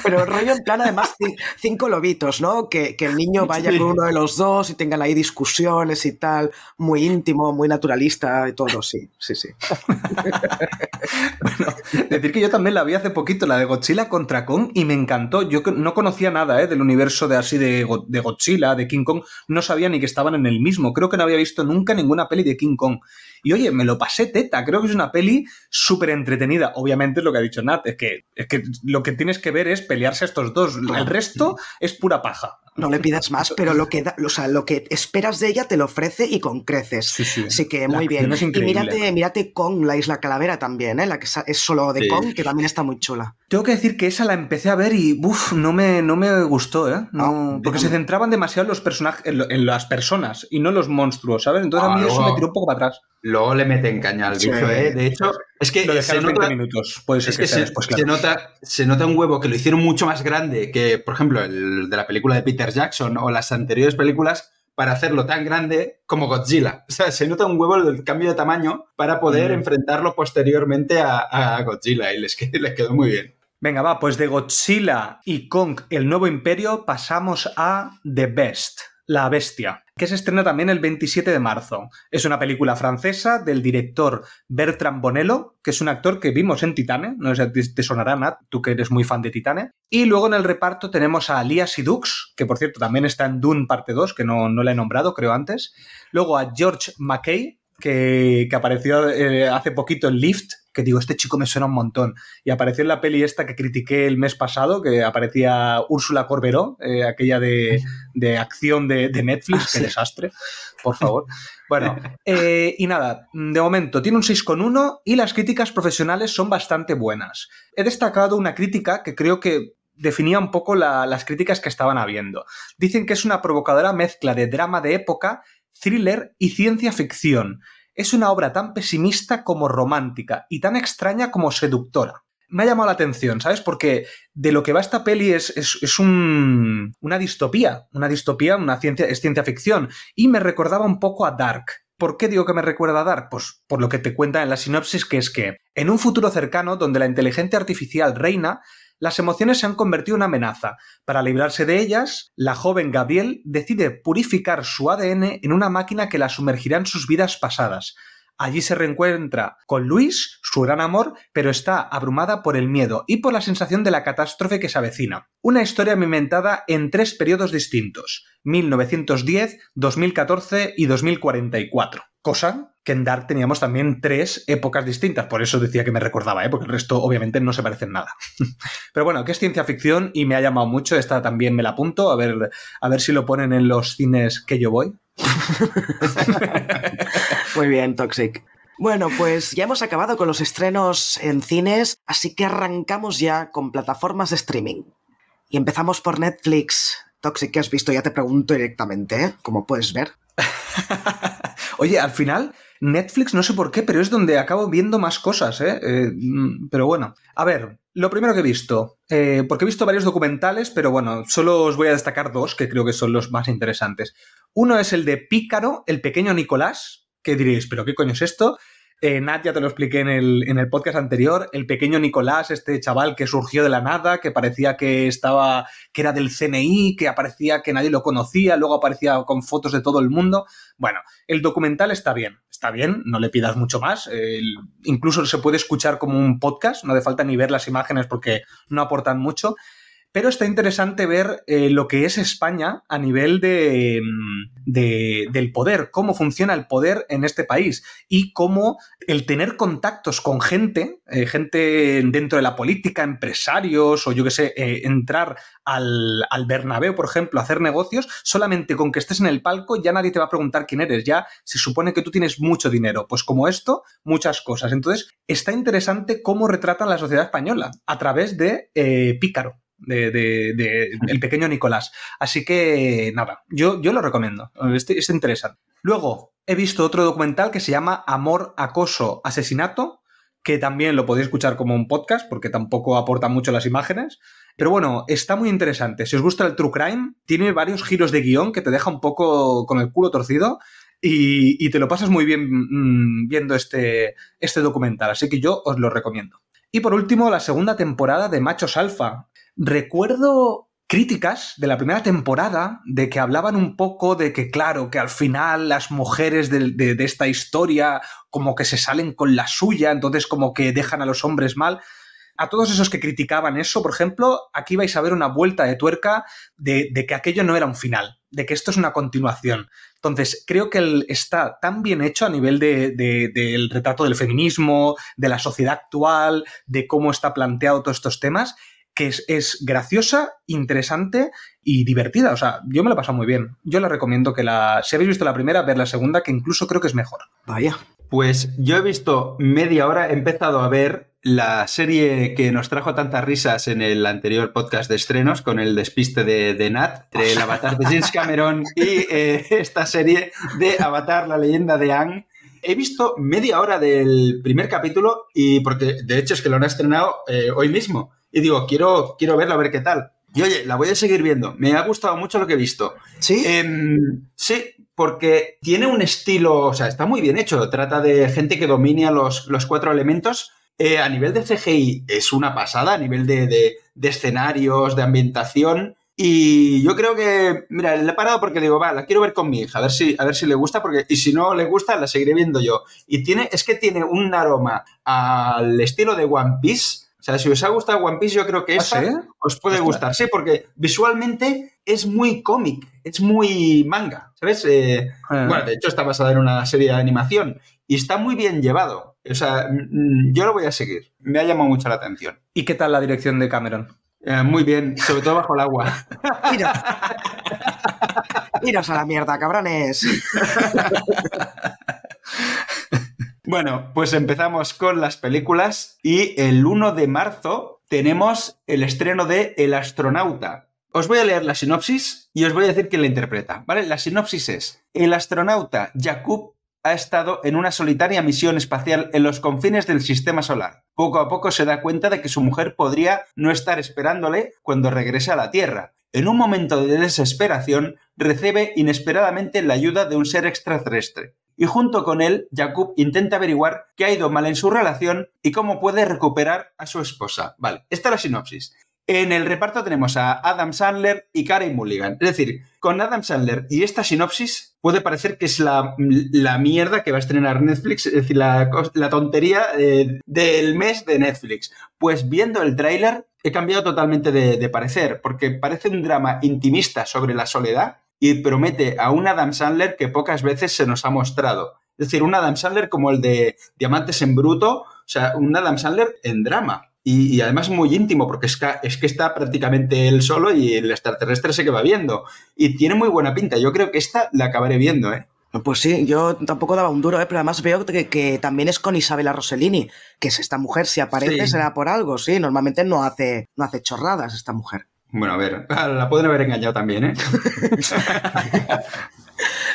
B: Pero el rollo en plan, además, ci- cinco lobitos, ¿no? Que, que el niño vaya
D: Sí.
B: con uno de los dos y tengan ahí discusiones y tal, muy íntimo, muy naturalista y todo, sí, sí, sí. (laughs)
C: Decir que yo también la vi hace poquito, la de Godzilla contra Kong, y me encantó. Yo no conocía nada ¿eh? del universo de así de, Go- de Godzilla, de King Kong. No sabía ni que estaban en el mismo. Creo que no había visto nunca ninguna peli de King Kong. Y oye, me lo pasé teta. Creo que es una peli súper entretenida. Obviamente es lo que ha dicho Nat, es que, es que lo que tienes que ver es pelearse a estos dos. El resto es pura paja.
B: No le pidas más, pero lo que, da- o sea, lo que esperas de ella te lo ofrece y con creces.
C: Sí, sí.
B: Así que
C: La
B: muy bien. Y mírate, mírate con la Isla Calavera también, ¿eh? la que es solo de
D: Sí.
B: Kong, que también está muy chula.
C: Tengo que decir que esa la empecé a ver y uf, no, me, no me gustó, ¿eh? No,
B: Ah,
C: porque se centraban demasiado en los personajes, en, lo- en las personas y no en los monstruos, ¿sabes? Entonces
D: Ah,
C: a mí eso me tiró un poco para atrás.
D: Luego le meten caña al
B: Sí.
D: bicho, ¿eh? De hecho, es que
C: Lo
D: se
C: los 20
D: nota,
C: minutos. Puede ser
D: es
C: que,
D: que
C: sea
D: se,
C: después,
D: se
C: claro.
D: nota, se nota un huevo que lo hicieron mucho más grande que, por ejemplo, el de la película de Peter Jackson o las anteriores películas para hacerlo tan grande como Godzilla. O sea, se nota un huevo el cambio de tamaño para poder
C: Mm.
D: enfrentarlo posteriormente a, a Godzilla y les, (laughs) les quedó muy bien.
C: Venga, va, pues de Godzilla y Kong, el nuevo imperio, pasamos a The Best, la bestia, que se estrena también el 27 de marzo. Es una película francesa del director Bertrand Bonello, que es un actor que vimos en Titane, no sé si te sonará, Nat, tú que eres muy fan de Titane. Y luego en el reparto tenemos a Lia Sidux, que por cierto también está en Dune parte 2, que no, no la he nombrado, creo antes. Luego a George McKay, que, que apareció eh, hace poquito en Lift, que digo, este chico me suena un montón. Y apareció en la peli esta que critiqué el mes pasado, que aparecía Úrsula Corberó, eh, aquella de, de acción de, de Netflix,
B: Ah,
C: qué
B: sí.
C: desastre, por favor. (laughs) Bueno, eh, y nada, de momento tiene un 6,1 y las críticas profesionales son bastante buenas. He destacado una crítica que creo que definía un poco la- las críticas que estaban habiendo. Dicen que es una provocadora mezcla de drama de época, thriller y ciencia ficción. Es una obra tan pesimista como romántica y tan extraña como seductora. Me ha llamado la atención, ¿sabes? Porque de lo que va esta peli es, es, es un- una distopía. Una distopía, una ciencia, es ciencia ficción. Y me recordaba un poco a Dark. ¿Por qué digo que me recuerda a Dark? Pues por lo que te cuenta en la sinopsis, que es que en un futuro cercano donde la inteligencia artificial reina, las emociones se han convertido en amenaza. Para librarse de ellas, la joven Gabriel decide purificar su ADN en una máquina que la sumergirá en sus vidas pasadas. Allí se reencuentra con Luis, su gran amor, pero está abrumada por el miedo y por la sensación de la catástrofe que se avecina. Una historia inventada en tres periodos distintos, 1910, 2014 y 2044. Cosa que en Dark teníamos también tres épocas distintas, por eso decía que me recordaba, ¿eh? porque el resto obviamente no se parecen nada. (laughs) Pero bueno, que es ciencia ficción y me ha llamado mucho, esta también me la apunto, a ver, a ver si lo ponen en los cines que yo voy. (laughs)
B: Muy bien, Toxic. Bueno, pues ya hemos acabado con los estrenos en cines, así que arrancamos ya con plataformas de streaming. Y empezamos por Netflix. Toxic, ¿qué has visto? Ya te pregunto directamente, ¿eh? Como puedes ver. (laughs)
C: Oye, al final, Netflix, no sé por qué, pero es donde acabo viendo más cosas, ¿eh? eh mm, pero bueno, a ver, lo primero que he visto, eh, porque he visto varios documentales, pero bueno, solo os voy a destacar dos que creo que son los más interesantes. Uno es el de Pícaro, el pequeño Nicolás, que diréis, ¿pero qué coño es esto? Eh, Nat, ya te lo expliqué en el, en el, podcast anterior, el pequeño Nicolás, este chaval que surgió de la nada, que parecía que estaba, que era del CNI, que aparecía que nadie lo conocía, luego aparecía con fotos de todo el mundo. Bueno, el documental está bien, está bien, no le pidas mucho más. incluso se puede escuchar como un podcast, no hace falta ni ver las imágenes porque no aportan mucho. Pero está interesante ver eh, lo que es España a nivel mm, de, del poder, cómo funciona el poder en este país y cómo el tener contactos con gente, eh, gente dentro de la política, empresarios o yo qué sé, eh, entrar al, al Bernabéu, por ejemplo, a hacer negocios, solamente con que estés en el palco ya nadie te va a preguntar quién eres, ya se supone que tú tienes mucho dinero. Pues como esto, muchas cosas. Entonces, está interesante cómo retratan la sociedad española a través de Pícaro de, El pequeño Nicolás. Así que nada, yo, yo lo recomiendo. Este, es interesante. Luego, he visto otro documental que se llama Amor, Acoso, Asesinato, que también lo podéis escuchar como un podcast, porque tampoco aporta mucho las imágenes. Pero bueno, está muy interesante. Si os gusta el True Crime, tiene varios giros de guion que te deja un poco con el culo torcido. Y, te lo pasas muy bien mm, viendo este, este documental. Así que yo os lo recomiendo. Y por último, la segunda temporada de Machos Alfa, Recuerdo críticas de la primera temporada de que hablaban un poco de que, claro, que al final las mujeres de, esta historia como que se salen con la suya, entonces como que dejan a los hombres mal. A todos esos que criticaban eso, por ejemplo, aquí vais a ver una vuelta de tuerca de, que aquello no era un final, de que esto es una continuación. Entonces, creo que está tan bien hecho a nivel del retrato del feminismo, de la sociedad actual, de cómo está planteado todos estos temas, que es, graciosa, interesante y divertida. O sea, yo me la he pasado muy bien. Yo le recomiendo que la. Si habéis visto la primera, ver la segunda, que incluso creo que es mejor.
B: Vaya.
D: Pues yo he visto media hora, he empezado a ver la serie que nos trajo tantas risas en el anterior podcast de estrenos con el despiste de, Nat, entre el (laughs) avatar de James Cameron y eh, esta serie de Avatar, la leyenda de Ang. He visto media hora del primer capítulo y porque de hecho es que lo han estrenado eh, hoy mismo y digo, quiero, quiero verla, a ver qué tal. Y oye, la voy a seguir viendo. Me ha gustado mucho lo que he visto.
B: ¿Sí?
D: Em, sí, porque tiene un estilo, o sea, está muy bien hecho. Trata de gente que domina los, los cuatro elementos. Eh, a nivel de CGI es una pasada, a nivel de, de, escenarios, de ambientación. Y yo creo que, mira, le he parado porque digo, va, la quiero ver con mi hija, a ver si, a ver si le gusta, porque, y si no le gusta, la seguiré viendo yo. Y tiene, es que tiene un aroma al estilo de One Piece sea, si os ha gustado One Piece, yo creo que ¿Ah, esta os puede gustar. Sí, porque visualmente es muy cómic, es muy manga, ¿sabes? Eh, ah. Bueno, de hecho está basada en una serie de animación y está muy bien llevado. O sea, mm, yo lo voy a seguir. Me ha llamado mucho la atención.
C: ¿Y qué tal la dirección de Cameron?
D: Eh, muy bien, sobre todo bajo el agua. (laughs)
B: Iros a la mierda, cabrones. (laughs)
D: Bueno, pues empezamos con las películas y el 1 de marzo tenemos el estreno de El astronauta. Os voy a leer la sinopsis y os voy a decir quién la interpreta, ¿vale? La sinopsis es, el astronauta Jakub ha estado en una solitaria misión espacial en los confines del sistema solar. Poco a poco se da cuenta de que su mujer podría no estar esperándole cuando regrese a la Tierra. En un momento de desesperación, recibe inesperadamente la ayuda de un ser extraterrestre y junto con él, Jakub intenta averiguar qué ha ido mal en su relación y cómo puede recuperar a su esposa. Vale, esta es la sinopsis. En el reparto tenemos a Adam Sandler y Karen Mulligan. Es decir, con Adam Sandler y esta sinopsis puede parecer que es la, mierda que va a estrenar Netflix, es decir, la, tontería eh, del mes de Netflix. Pues viendo el tráiler he cambiado totalmente de parecer, porque parece un drama intimista sobre la soledad y promete a un Adam Sandler que pocas veces se nos ha mostrado. Es decir, un Adam Sandler como el de Diamantes en Bruto, o sea, un Adam Sandler en drama. Y, además muy íntimo, porque es que, es que, está prácticamente él solo y el extraterrestre se que va viendo. Y tiene muy buena pinta. Yo creo que esta la acabaré viendo, ¿eh?
B: Pues sí, yo tampoco daba un duro, ¿eh? pero además veo que, también es con Isabela Rossellini, que es esta mujer, si aparece será por algo, sí, normalmente no hace, no hace chorradas esta mujer.
D: Bueno, a ver, la pueden haber engañado también, ¿eh? (laughs)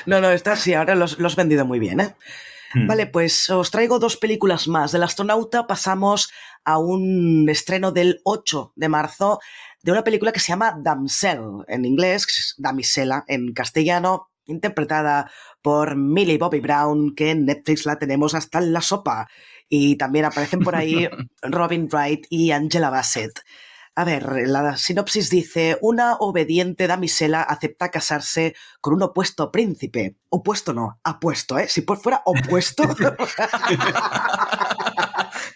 B: no, no, esta sí, ahora los, los vendido muy bien, ¿eh? Hmm. Vale, pues os traigo dos películas más. Del astronauta pasamos a un estreno del 8 de marzo de una película que se llama Damsel, en inglés, Damisela en castellano, interpretada por Millie Bobby Brown, que en Netflix la tenemos hasta en la sopa. Y también aparecen por ahí (laughs) Robin Wright y Angela Bassett. A ver, la sinopsis dice, una obediente damisela acepta casarse con un opuesto príncipe. Opuesto no, apuesto, ¿eh? Si fuera opuesto... (laughs)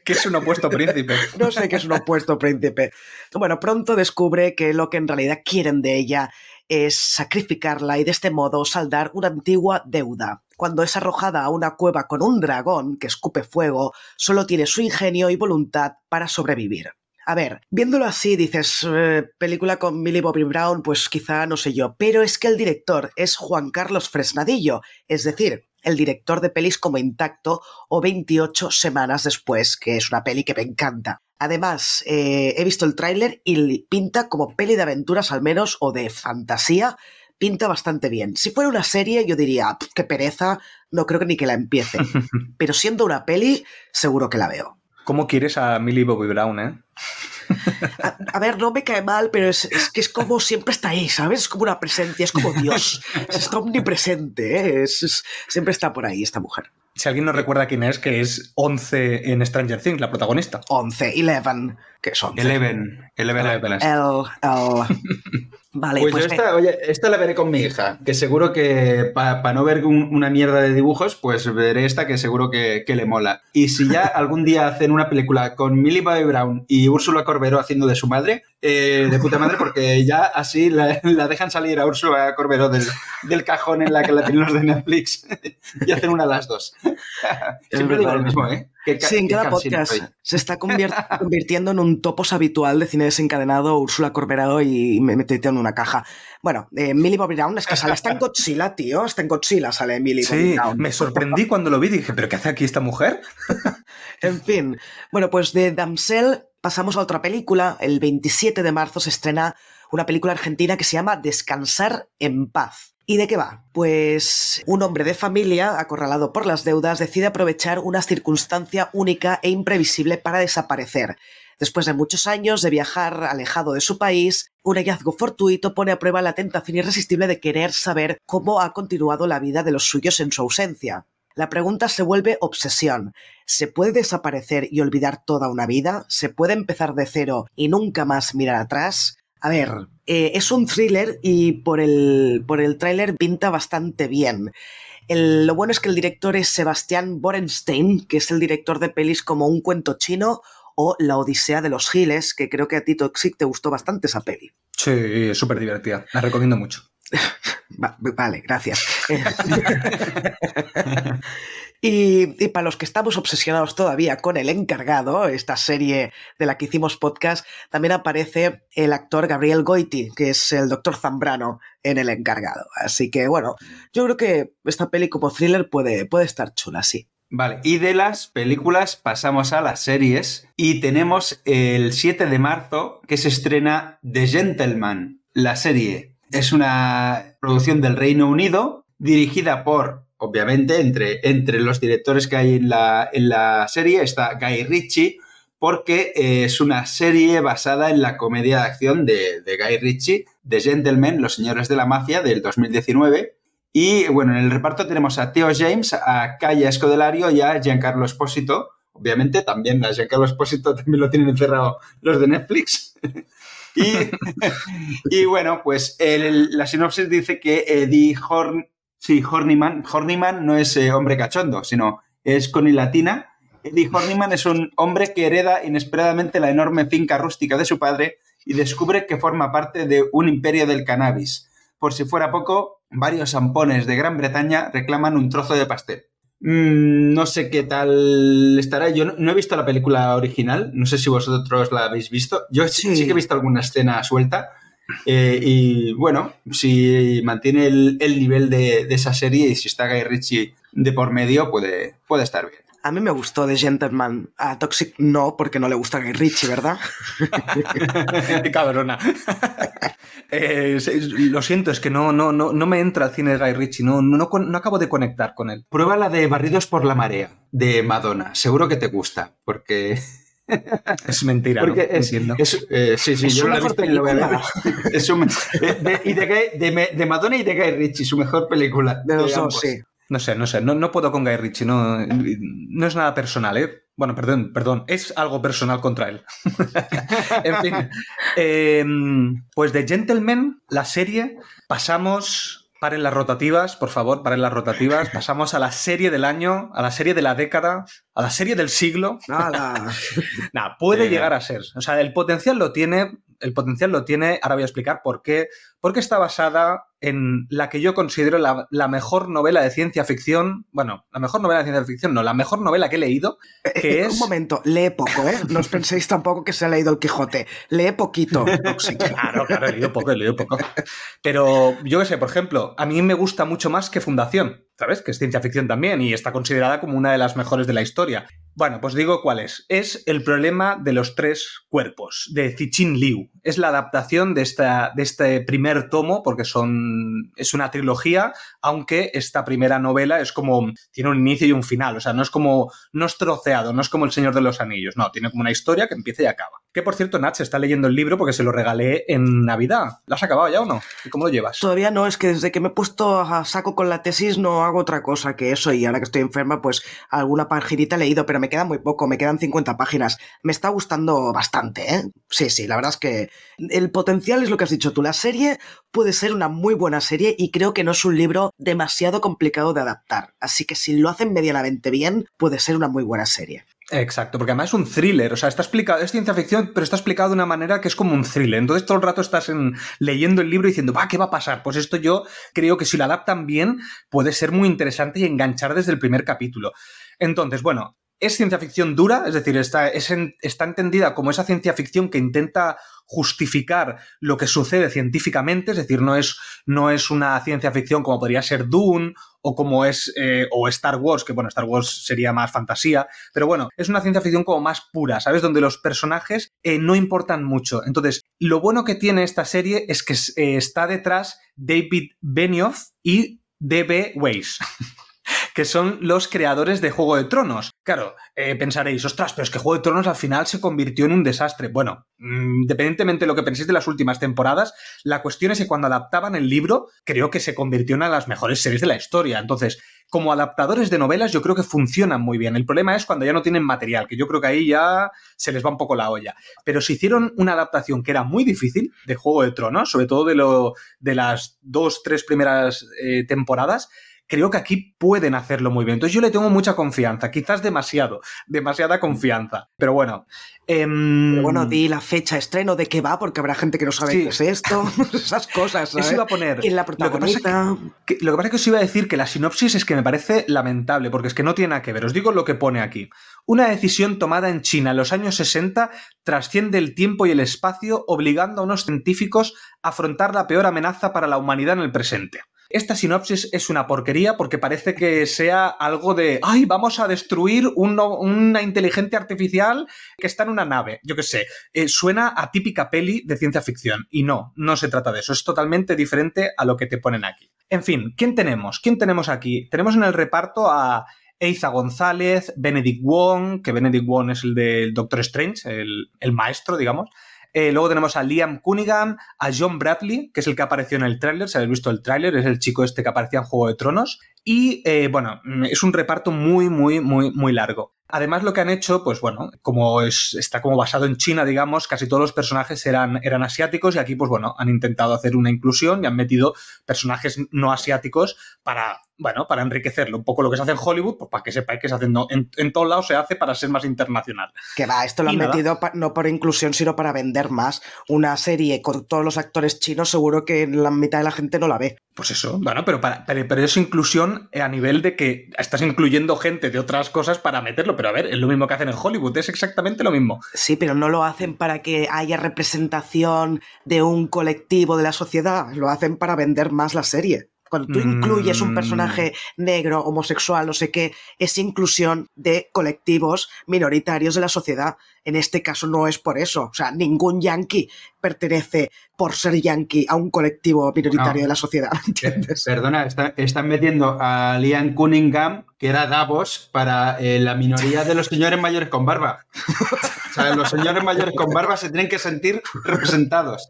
C: ¿Qué es un opuesto príncipe? (laughs)
B: No sé qué es un opuesto príncipe. Bueno, pronto descubre que lo que en realidad quieren de ella es sacrificarla y de este modo saldar una antigua deuda. Cuando es arrojada a una cueva con un dragón que escupe fuego, solo tiene su ingenio y voluntad para sobrevivir. A ver, viéndolo así, dices, eh, película con Millie Bobby Brown, pues quizá no sé yo, pero es que el director es Juan Carlos Fresnadillo, es decir, el director de pelis como Intacto o 28 semanas después, que es una peli que me encanta. Además, eh, he visto el tráiler y pinta como peli de aventuras al menos o de fantasía, pinta bastante bien. Si fuera una serie yo diría, qué pereza, no creo que ni que la empiece. (laughs) Pero siendo una peli, seguro que la veo.
C: ¿Cómo quieres a Millie Bobby Brown, eh?
B: A, ver, no me cae mal, pero es, que es como siempre está ahí, ¿sabes? Es como una presencia, es como Dios. Está omnipresente, ¿eh? siempre está por ahí esta mujer.
C: Si alguien no recuerda quién es, que es 11 en Stranger Things, la protagonista.
B: 11, Eleven, que son.
D: Eleven, Eleven,
B: Eleven. El, el,
D: Vale, pues, pues esta, oye, esta la veré con mi hija, que seguro que para no ver una mierda de dibujos, pues veré esta que seguro que, le mola. Y si ya (laughs) algún día hacen una película con Millie Bobby Brown y Úrsula Corbero haciendo de su madre, eh, de puta madre, porque ya así la, dejan salir a Úrsula Corbero del, cajón en la que la tienen los de Netflix (laughs) y hacen una de las dos. (laughs) Siempre digo lo mismo, ¿eh?
B: Sí, en cada podcast se está (laughs) convirtiendo en un topos habitual de cine desencadenado, Úrsula Corberado y me metete en una caja. Bueno, eh, Millie Bobby Brown es que sale, está en Godzilla, tío, está en Godzilla, sale Millie Bobby Brown.
C: Sí, me sorprendí cuando lo vi, dije, ¿pero qué hace aquí esta mujer? (laughs)
B: en fin, bueno, pues de Damsel pasamos a otra película. El 27 de marzo se estrena una película argentina que se llama Descansar en paz. ¿Y de qué va? Pues un hombre de familia, acorralado por las deudas, decide aprovechar una circunstancia única e imprevisible para desaparecer. Después de muchos años de viajar alejado de su país, un hallazgo fortuito pone a prueba la tentación irresistible de querer saber cómo ha continuado la vida de los suyos en su ausencia. La pregunta se vuelve obsesión. ¿Se puede desaparecer y olvidar toda una vida? ¿Se puede empezar de cero y nunca más mirar atrás? A ver, eh, es un thriller y por el, por el tráiler pinta bastante bien. lo bueno es que el director es Sebastián Borenstein, que es el director de pelis como Un cuento chino o La Odisea de los Giles, que creo que a ti, Toxic, te gustó bastante esa peli.
C: Sí, es súper divertida. La recomiendo mucho. (laughs)
B: vale, gracias. (laughs) Y, para los que estamos obsesionados todavía con El Encargado, esta serie de la que hicimos podcast, también aparece el actor Gabriel Goiti, que es el doctor Zambrano en El Encargado. Así que bueno, yo creo que esta peli como thriller puede, puede estar chula, sí.
D: Vale, y de las películas pasamos a las series y tenemos el 7 de marzo que se estrena The Gentleman, la serie. Es una producción del Reino Unido dirigida por obviamente, entre, entre los directores que hay en la, en la serie está Guy Ritchie, porque eh, es una serie basada en la comedia de acción de, Guy Ritchie, The Gentlemen, Los Señores de la Mafia, del 2019. Y bueno, en el reparto tenemos a Theo James, a Kaya Escodelario y a Giancarlo Espósito. Obviamente, también a Giancarlo Espósito (laughs) también lo tienen encerrado los de Netflix. (laughs) (laughs) Y, bueno, pues la sinopsis dice que Eddie Horn, sí, Horniman, Horniman no es eh, hombre cachondo, sino es con latina. Eddie Horniman es un hombre que hereda inesperadamente la enorme finca rústica de su padre y descubre que forma parte de un imperio del cannabis. Por si fuera poco, varios zampones de Gran Bretaña reclaman un trozo de pastel. Mm, no sé qué tal estará. Yo no, he visto la película original. No sé si vosotros la habéis visto. Yo sí, que he visto alguna escena suelta. Eh, y bueno, si mantiene el, nivel de, esa serie y si está Guy Ritchie de por medio, puede, puede estar bien.
B: A mí me gustó The Gentleman. A Toxic no, porque no le gusta Guy Ritchie, ¿verdad? (laughs)
C: Qué cabrona. Eh, lo siento, es que no, no, no, no me entra el cine de Guy Ritchie, no, no, no acabo de conectar con él.
D: Prueba la de Barridos por la Marea, de Madonna. Seguro que te gusta, porque...
C: Es mentira,
D: Porque ¿no? Es, eh, sí, sí, yo la he visto y lo voy a ver. Es un, de, y de, de, Madonna y de Guy Ritchie, su mejor película.
B: De los dos, sí.
C: No sé, no sé, no, no puedo con Guy Ritchie, no, no es nada personal, ¿eh? Bueno, perdón, perdón, es algo personal contra él. (laughs) en fin, em, pues de Gentleman, la serie, pasamos Paren las rotativas, por favor, paren las rotativas. Pasamos a la serie del año, a la serie de la década, a la serie del siglo.
B: Nada. (laughs)
C: Nada, puede llegar a ser. O sea, el potencial lo tiene, el potencial lo tiene. Ahora voy a explicar por qué. Porque está basada en la que yo considero la, mejor novela de ciencia ficción. Bueno, la mejor novela de ciencia ficción, no, la mejor novela que he leído. Eh, que eh, es...
B: Un momento, lee poco, ¿eh? No os penséis tampoco que se ha leído el Quijote. Lee poquito. (laughs)
C: claro, claro, he leído poco, he leído poco. Pero yo qué sé, por ejemplo, a mí me gusta mucho más que Fundación. ¿sabes? Que es ciencia ficción también y está considerada como una de las mejores de la historia. Bueno, pues digo cuál es. Es el problema de los tres cuerpos, de Cixin Liu. Es la adaptación de, esta, de este primer tomo, porque son, es una trilogía, aunque esta primera novela es como, tiene un inicio y un final, o sea, no es como, no es troceado, no es como El Señor de los Anillos, no, tiene como una historia que empieza y acaba. Que por cierto, Nach está leyendo el libro porque se lo regalé en Navidad. ¿Lo has acabado ya o no? ¿Y cómo lo llevas?
B: Todavía no, es que desde que me he puesto a saco con la tesis no hago otra cosa que eso y ahora que estoy enferma, pues alguna paginita he leído, pero me queda muy poco, me quedan 50 páginas. Me está gustando bastante, ¿eh? Sí, sí, la verdad es que el potencial es lo que has dicho tú. La serie puede ser una muy buena serie y creo que no es un libro demasiado complicado de adaptar. Así que si lo hacen medianamente bien, puede ser una muy buena serie.
C: Exacto, porque además es un thriller, o sea, está explicado, es ciencia ficción, pero está explicado de una manera que es como un thriller. Entonces todo el rato estás leyendo el libro y diciendo, va, ¿qué va a pasar? Pues esto yo creo que si lo adaptan bien puede ser muy interesante y enganchar desde el primer capítulo. Entonces, bueno, es ciencia ficción dura, es decir, está, está entendida como esa ciencia ficción que intenta justificar lo que sucede científicamente, es decir, no es, no es una ciencia ficción como podría ser Dune o como es eh, o Star Wars, que bueno, Star Wars sería más fantasía, pero bueno, es una ciencia ficción como más pura, ¿sabes? Donde los personajes eh, no importan mucho. Entonces, lo bueno que tiene esta serie es que eh, está detrás David Benioff y D.B. Weiss. (laughs) que son los creadores de Juego de Tronos. Claro, eh, pensaréis, ostras, pero es que Juego de Tronos al final se convirtió en un desastre. Bueno, mm, independientemente de lo que penséis de las últimas temporadas, la cuestión es que cuando adaptaban el libro, creo que se convirtió en una de las mejores series de la historia. Entonces, como adaptadores de novelas, yo creo que funcionan muy bien. El problema es cuando ya no tienen material, que yo creo que ahí ya se les va un poco la olla. Pero si hicieron una adaptación que era muy difícil de Juego de Tronos, sobre todo de, lo, de las dos, tres primeras eh, temporadas, creo que aquí pueden hacerlo muy bien. Entonces yo le tengo mucha confianza, quizás demasiado, demasiada confianza. Pero bueno.
B: Em, bueno, di la fecha de estreno de qué va, porque habrá gente que no sabe qué es esto, (laughs) esas cosas. ¿sabes?
C: Eso iba a poner.
B: ¿Quién la protagonista?
C: Lo que, lo que pasa es que os iba a decir que la sinopsis es que me parece lamentable, porque es que no tiene nada que ver. Os digo lo que pone aquí. Una decisión tomada en China en los años 60 trasciende el tiempo y el espacio, obligando a unos científicos a afrontar la peor amenaza para la humanidad en el presente. Esta sinopsis es una porquería porque parece que sea algo de, ay, vamos a destruir una inteligencia artificial que está en una nave. Yo qué sé, eh, suena a típica peli de ciencia ficción. Y no, no se trata de eso. Es totalmente diferente a lo que te ponen aquí. En fin, ¿quién tenemos? ¿Quién tenemos aquí? Tenemos en el reparto a Eiza González, Benedict Wong, que Benedict Wong es el del Doctor Strange, el, el maestro, digamos. Eh, luego tenemos a Liam Cunningham, a John Bradley, que es el que apareció en el tráiler, si habéis visto el tráiler, es el chico este que aparecía en Juego de Tronos. Y eh, bueno, es un reparto muy, muy, muy, muy largo. Además, lo que han hecho, pues bueno, como es, está como basado en China, digamos, casi todos los personajes eran, eran asiáticos y aquí, pues bueno, han intentado hacer una inclusión y han metido personajes no asiáticos para bueno, para enriquecerlo. Un poco lo que se hace en Hollywood, pues para que sepáis que se hace en, en todos lados se hace para ser más internacional.
B: Que va, esto lo han metido no por inclusión, sino para vender más. Una serie con todos los actores chinos, seguro que la mitad de la gente no la ve.
C: Pues eso, bueno, pero, para, pero, es inclusión a nivel de que estás incluyendo gente de otras cosas para meterlo. Pero a ver, es lo mismo que hacen en Hollywood, es exactamente lo mismo.
B: Sí, pero no lo hacen para que haya representación de un colectivo de la sociedad, lo hacen para vender más la serie. Cuando tú incluyes un personaje mm. negro, homosexual, no sé qué, es inclusión de colectivos minoritarios de la sociedad. En este caso no es por eso. O sea, ningún yankee pertenece por ser yankee a un colectivo minoritario de la sociedad. ¿entiendes?
D: Perdona, están metiendo a Liam Cunningham, que era Davos, para eh, la minoría de los señores mayores con barba. o sea, los señores mayores con barba se tienen que sentir representados.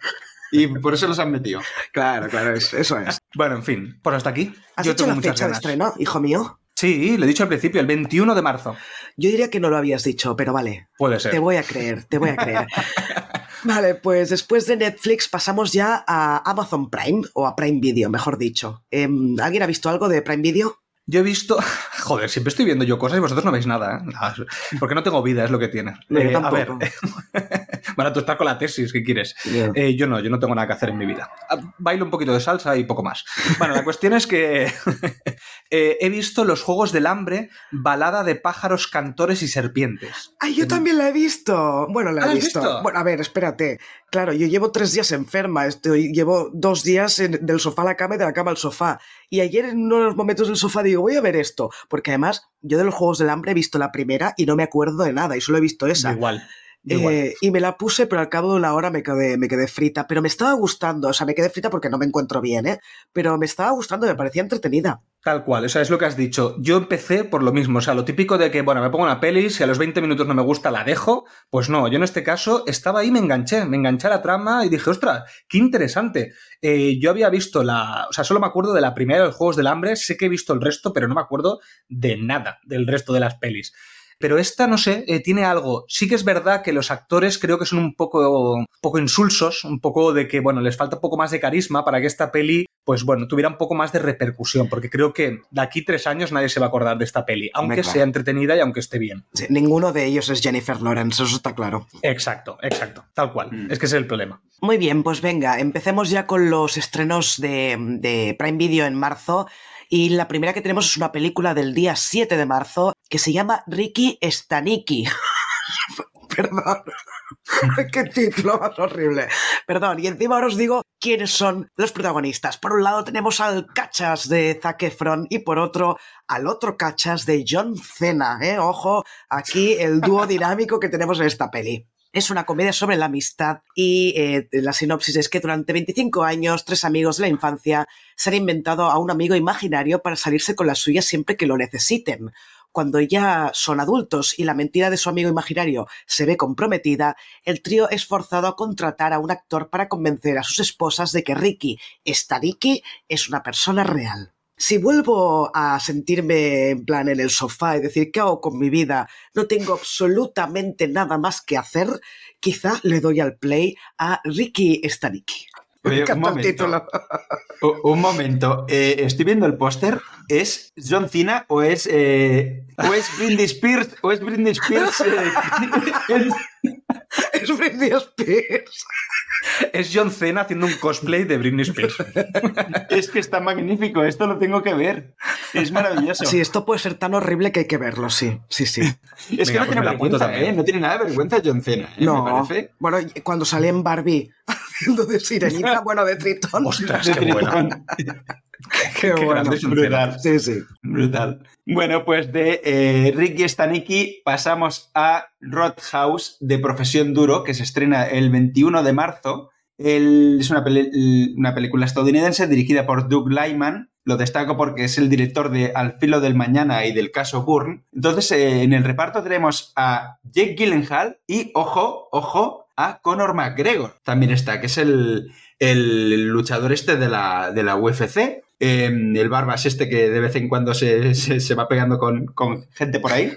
D: Y por eso los han metido.
B: Claro, claro, eso es.
C: Bueno, en fin, por hasta aquí.
B: ¿Has hecho la fecha de estreno, hijo mío?
C: Sí, lo he dicho al principio, el 21 de marzo.
B: Yo diría que no lo habías dicho, pero vale.
C: Puede ser.
B: Te voy a creer, te voy a creer. (laughs) vale, pues después de Netflix pasamos ya a Amazon Prime, o a Prime Video, mejor dicho. Em, ¿Alguien ha visto algo de Prime Video?
C: Yo he visto. (laughs) Joder, siempre estoy viendo yo cosas y vosotros no veis nada. ¿eh? (laughs) Porque no tengo vida, es lo que tiene.
B: Eh, a ver.
C: Bueno, tú estás con la tesis, ¿qué quieres? Eh, yo no, yo no tengo nada que hacer en mi vida. Ah, bailo un poquito de salsa y poco más. Bueno, la cuestión es que (laughs) he visto los Juegos del Hambre, balada de pájaros, cantores y serpientes.
B: ¡Ay, yo también la he visto! Bueno, la he visto? Bueno, a ver, espérate. Claro, yo llevo tres días enferma, estoy, llevo dos días del sofá a la cama y de la cama al sofá. Y ayer en uno de los momentos del sofá digo, voy a ver esto, porque además yo de los Juegos del Hambre he visto la primera y no me acuerdo de nada, y solo he visto esa.
C: Igual.
B: Eh, y me la puse, pero al cabo de una hora me quedé, me quedé frita. Pero me estaba gustando, o sea, me quedé frita porque no me encuentro bien, ¿eh? Pero me estaba gustando, me parecía entretenida.
C: Tal cual, o sea, es lo que has dicho. Yo empecé por lo mismo, o sea, lo típico de que, bueno, me pongo una peli, si a los 20 minutos no me gusta, la dejo. Pues no, yo en este caso estaba ahí, me enganché, me enganché a la trama y dije, ostras, qué interesante. Eh, yo había visto la, o sea, solo me acuerdo de la primera de los Juegos del Hambre, sé que he visto el resto, pero no me acuerdo de nada del resto de las pelis. Pero esta, no sé, eh, tiene algo. Sí que es verdad que los actores creo que son un poco, poco insulsos, un poco de que, bueno, les falta un poco más de carisma para que esta peli, pues bueno, tuviera un poco más de repercusión, porque creo que de aquí tres años nadie se va a acordar de esta peli, aunque sea entretenida y aunque esté bien.
B: ninguno de ellos es Jennifer Lawrence, eso está claro.
C: Exacto, exacto, tal cual. Mm. Es que ese es el problema.
B: Muy bien, pues venga, empecemos ya con los estrenos de, de Prime Video en marzo. Y la primera que tenemos es una película del día 7 de marzo que se llama Ricky Staniki. (laughs) Perdón. (laughs) Qué título más horrible. Perdón, y encima ahora os digo quiénes son los protagonistas. Por un lado tenemos al cachas de Zac Efron y por otro al otro cachas de John Cena. ¿eh? Ojo, aquí el dúo dinámico que tenemos en esta peli. Es una comedia sobre la amistad y eh, la sinopsis es que durante 25 años tres amigos de la infancia se han inventado a un amigo imaginario para salirse con la suya siempre que lo necesiten. Cuando ya son adultos y la mentira de su amigo imaginario se ve comprometida, el trío es forzado a contratar a un actor para convencer a sus esposas de que Ricky, esta Ricky, es una persona real. Si vuelvo a sentirme en plan en el sofá y decir, ¿qué hago con mi vida? No tengo absolutamente nada más que hacer, quizá le doy al play a Ricky
D: Un (laughs) momento. un momento. Eh, estoy viendo el póster. ¿Es John Cena o es, eh, o es Britney Spears? ¿O es Britney Spears? Eh, (laughs)
B: es Britney Spears.
C: Es John Cena haciendo un cosplay de Britney Spears.
D: Es que está magnífico, esto lo tengo que ver. Es maravilloso.
B: Sí, esto puede ser tan horrible que hay que verlo, sí, sí, sí.
D: Es que no tiene vergüenza, ¿eh? No tiene nada de vergüenza John Cena. ¿eh?
B: No, bueno, cuando sale en Barbie haciendo de sirenita, bueno, de tritón.
C: Ostras, qué bueno. (laughs)
B: Qué, bueno.
D: Brutal.
B: Sí, sí.
D: Brutal. Bueno, pues de eh, Ricky Staniki pasamos a Roadhouse de Profesión Duro, que se estrena el 21 de marzo. es una, una, película estadounidense dirigida por Doug Lyman. Lo destaco porque es el director de Al filo del mañana y del caso Bourne. Entonces, eh, en el reparto tenemos a Jake Gyllenhaal y, ojo, ojo, a Conor McGregor. También está, que es el, el luchador este de la, de la UFC. Em, el Barbas este que de vez en cuando se, va pegando con, gente por ahí.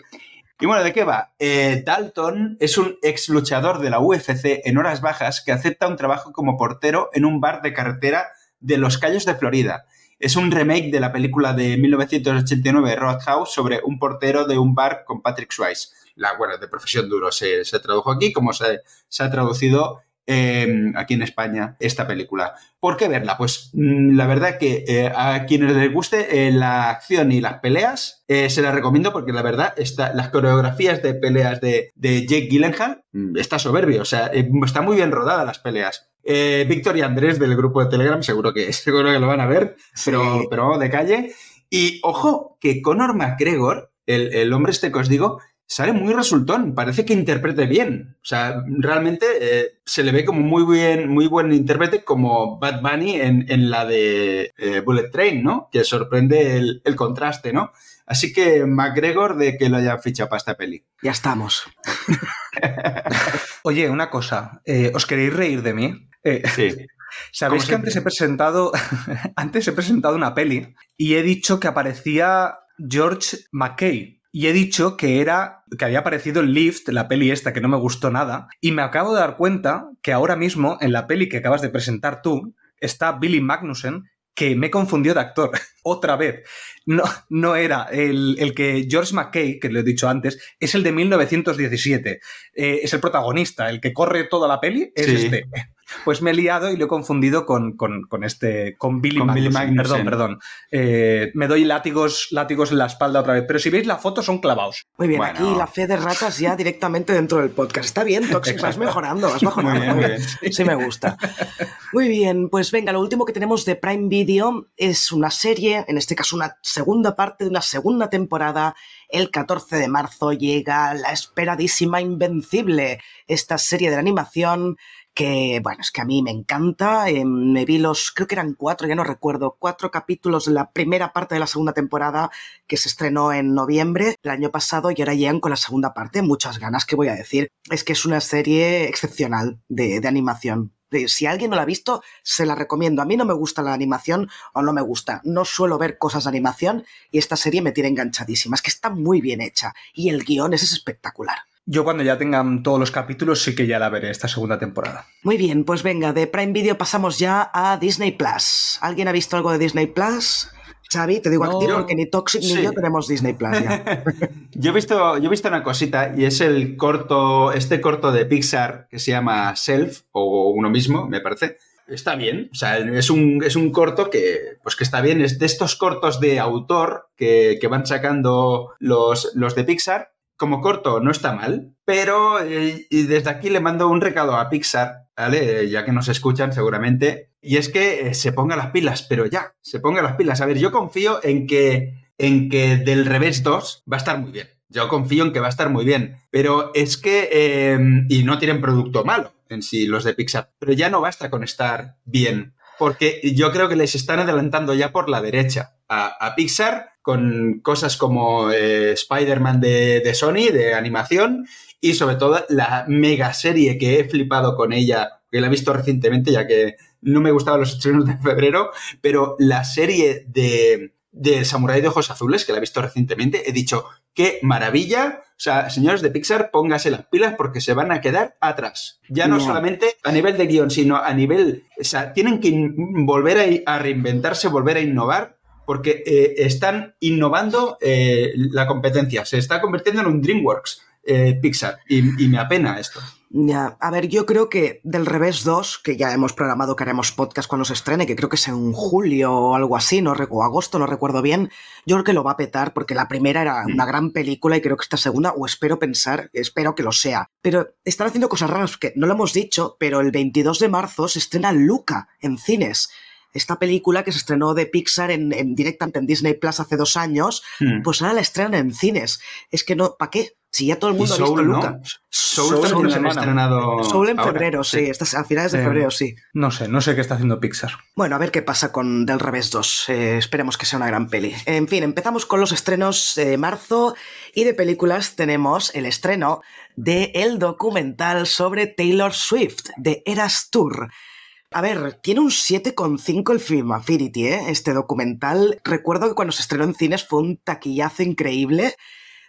D: Y bueno, ¿de qué va? Eh, Dalton es un ex luchador de la UFC en horas bajas que acepta un trabajo como portero en un bar de carretera de Los Cayos de Florida. Es un remake de la película de 1989 Roadhouse sobre un portero de un bar con Patrick Swayze. La, bueno, de profesión duro se, tradujo aquí, como se, se ha traducido Em, aquí en España esta película. ¿Por qué verla? Pues mm, la verdad que eh, a quienes les guste eh, la acción y las peleas, eh, se las recomiendo porque la verdad está, las coreografías de peleas de, Jake Gyllenhaal mm, está soberbio, o sea, está muy bien rodada las peleas. Víctor y Andrés del grupo de Telegram seguro que, (laughs) seguro que lo van a ver, pero, pero vamos de calle. Y ojo, que Conor McGregor, el, el hombre este que os digo, sale muy resultón, parece que interprete bien. O sea, realmente eh, se le ve como muy bien, muy buen intérprete como Bad Bunny en, la de eh, Bullet Train, ¿no? Que sorprende el, contraste, ¿no? Así que McGregor de que lo haya fichado para esta peli.
B: Ya estamos. (laughs)
C: Oye, una cosa, eh, ¿os queréis reír de mí? sí. (laughs) Sabéis que antes he presentado, (laughs) antes he presentado una peli y he dicho que aparecía George McKay, y he dicho que era que había aparecido en Lift, la peli esta que no me gustó nada, y me acabo de dar cuenta que ahora mismo en la peli que acabas de presentar tú está Billy Magnussen, que me confundió de actor (laughs) otra vez. No, no era el, que George McKay, que lo he dicho antes, es el de 1917. Eh, es el protagonista, el que corre toda la peli, es este. Pues me he liado y lo he confundido con, este, con Billy, con Perdón, perdón. Eh, me doy látigos, látigos en la espalda otra vez. Pero si veis la foto, son clavados.
B: Muy bien, aquí la fe de ratas ya directamente dentro del podcast. Está bien, (laughs) Toxic, vas mejorando, vas mejorando. Muy bien, Sí, me gusta. Muy bien, pues venga, lo último que tenemos de Prime Video es una serie, en este caso una segunda parte de una segunda temporada. El 14 de marzo llega la esperadísima Invencible, esta serie de la animación que, bueno, es que a mí me encanta. Eh, me vi los, creo que eran cuatro, ya no recuerdo, cuatro capítulos de la primera parte de la segunda temporada que se estrenó en noviembre del año pasado y ahora llegan con la segunda parte. Muchas ganas, que voy a decir. Es que es una serie excepcional de, de animación. Si alguien no la ha visto, se la recomiendo. A mí no me gusta la animación o no me gusta. No suelo ver cosas de animación y esta serie me tiene enganchadísima. Es que está muy bien hecha y el guion es espectacular.
C: Yo cuando ya tengan todos los capítulos sí que ya la veré esta segunda temporada.
B: Muy bien, pues venga, de Prime Video pasamos ya a Disney Plus. ¿Alguien ha visto algo de Disney Plus? Xavi, te digo a ti porque ni Toxic ni yo tenemos Disney Plus ya. (laughs)
D: yo, he visto, yo he visto una cosita y es el corto, este corto de Pixar que se llama Self, o uno mismo, me parece. Está bien, o sea, es un, es un corto que, pues que está bien, es de estos cortos de autor que, que van sacando los, los de Pixar como corto no está mal, pero eh, y desde aquí le mando un recado a Pixar, ¿vale? Ya que nos escuchan seguramente, y es que eh, se ponga las pilas, pero ya, se ponga las pilas. A ver, yo confío en que, en que del revés 2 va a estar muy bien. Yo confío en que va a estar muy bien, pero es que, em, y no tienen producto malo en sí los de Pixar, pero ya no basta con estar bien, porque yo creo que les están adelantando ya por la derecha a, Pixar con cosas como eh, Spider-Man de, Sony, de animación, y sobre todo la mega serie que he flipado con ella, que la he visto recientemente, ya que no me gustaban los estrenos de febrero, pero la serie de, de Samurai de Ojos Azules, que la he visto recientemente, he dicho, qué maravilla. O sea, señores de Pixar, póngase las pilas porque se van a quedar atrás. Ya no, solamente a nivel de guion, sino a nivel... O sea, tienen que volver a reinventarse, volver a innovar porque eh, están innovando eh, la competencia. Se está convirtiendo en un DreamWorks eh, Pixar y, me apena esto.
B: Ya, a ver, yo creo que del revés 2, que ya hemos programado que haremos podcast cuando se estrene, que creo que es en julio o algo así, no o agosto, no recuerdo bien, yo creo que lo va a petar porque la primera era una mm. gran película y creo que esta segunda, o espero pensar, espero que lo sea. Pero están haciendo cosas raras que no lo hemos dicho, pero el 22 de marzo se estrena Luca en cines esta película que se estrenó de Pixar en, directamente en Disney Plus hace dos años, hmm. pues ahora la estrenan en cines. Es que no, ¿para qué? Si ya todo el mundo ha visto Luca.
D: Soul, Soul, en estrenado
B: Soul en febrero, sí. a finales de febrero, sí.
C: No sé, no sé qué está haciendo Pixar.
B: Bueno, a ver qué pasa con Del Revés 2. Eh, esperemos que sea una gran peli. En fin, empezamos con los estrenos de marzo y de películas tenemos el estreno de el documental sobre Taylor Swift, de Eras Tour. A ver, tiene un 7,5 el Film Affinity, ¿eh? Este documental. Recuerdo que cuando se estrenó en cines fue un taquillazo increíble.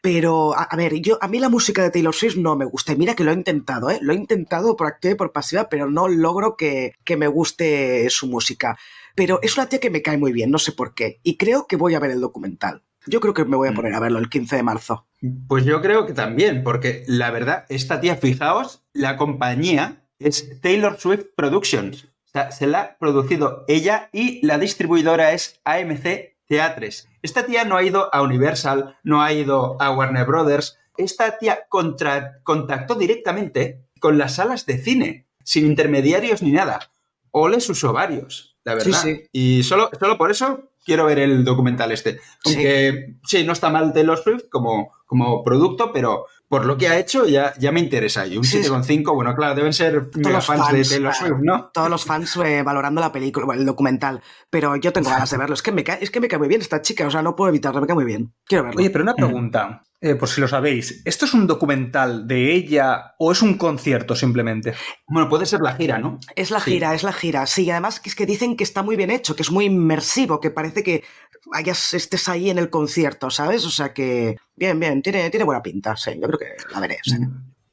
B: Pero, a, ver, yo, a mí la música de Taylor Swift no me gusta. Y mira que lo he intentado, ¿eh? Lo he intentado por activa y por pasiva, pero no logro que, que me guste su música. Pero es una tía que me cae muy bien, no sé por qué. Y creo que voy a ver el documental. Yo creo que me voy a mm. poner a verlo el 15 de marzo.
D: Pues yo creo que también, porque la verdad, esta tía, fijaos, la compañía es Taylor Swift Productions. O sea, se la ha producido ella y la distribuidora es AMC Theatres. Esta tía no ha ido a Universal, no ha ido a Warner Brothers. Esta tía contactó directamente con las salas de cine, sin intermediarios ni nada. Ole sus ovarios, la verdad. Sí, sí. Y solo, solo por eso quiero ver el documental este. Aunque sí, no está mal Taylor Swift como, como producto, pero por lo que ha hecho ya, ya me interesa. Y un 7,5, bueno, claro, deben ser todos los fans, de Taylor Swift, ¿no?
B: Todos los fans eh, valorando la película, el documental. Pero yo tengo ganas de verlo. Es que, me cae, es que me cae muy bien esta chica, o sea, no puedo evitarlo, me cae muy bien. Quiero verlo.
C: Oye, pero una pregunta. Eh, por si lo sabéis, ¿esto es un documental de ella o es un concierto simplemente?
D: Bueno, puede ser la gira, ¿no?
B: Es la gira, es la gira. Sí, además es que dicen que está muy bien hecho, que es muy inmersivo, que parece que hayas, estés ahí en el concierto, ¿sabes? O sea que, bien, bien, tiene, tiene buena pinta, sí, yo creo que la veré.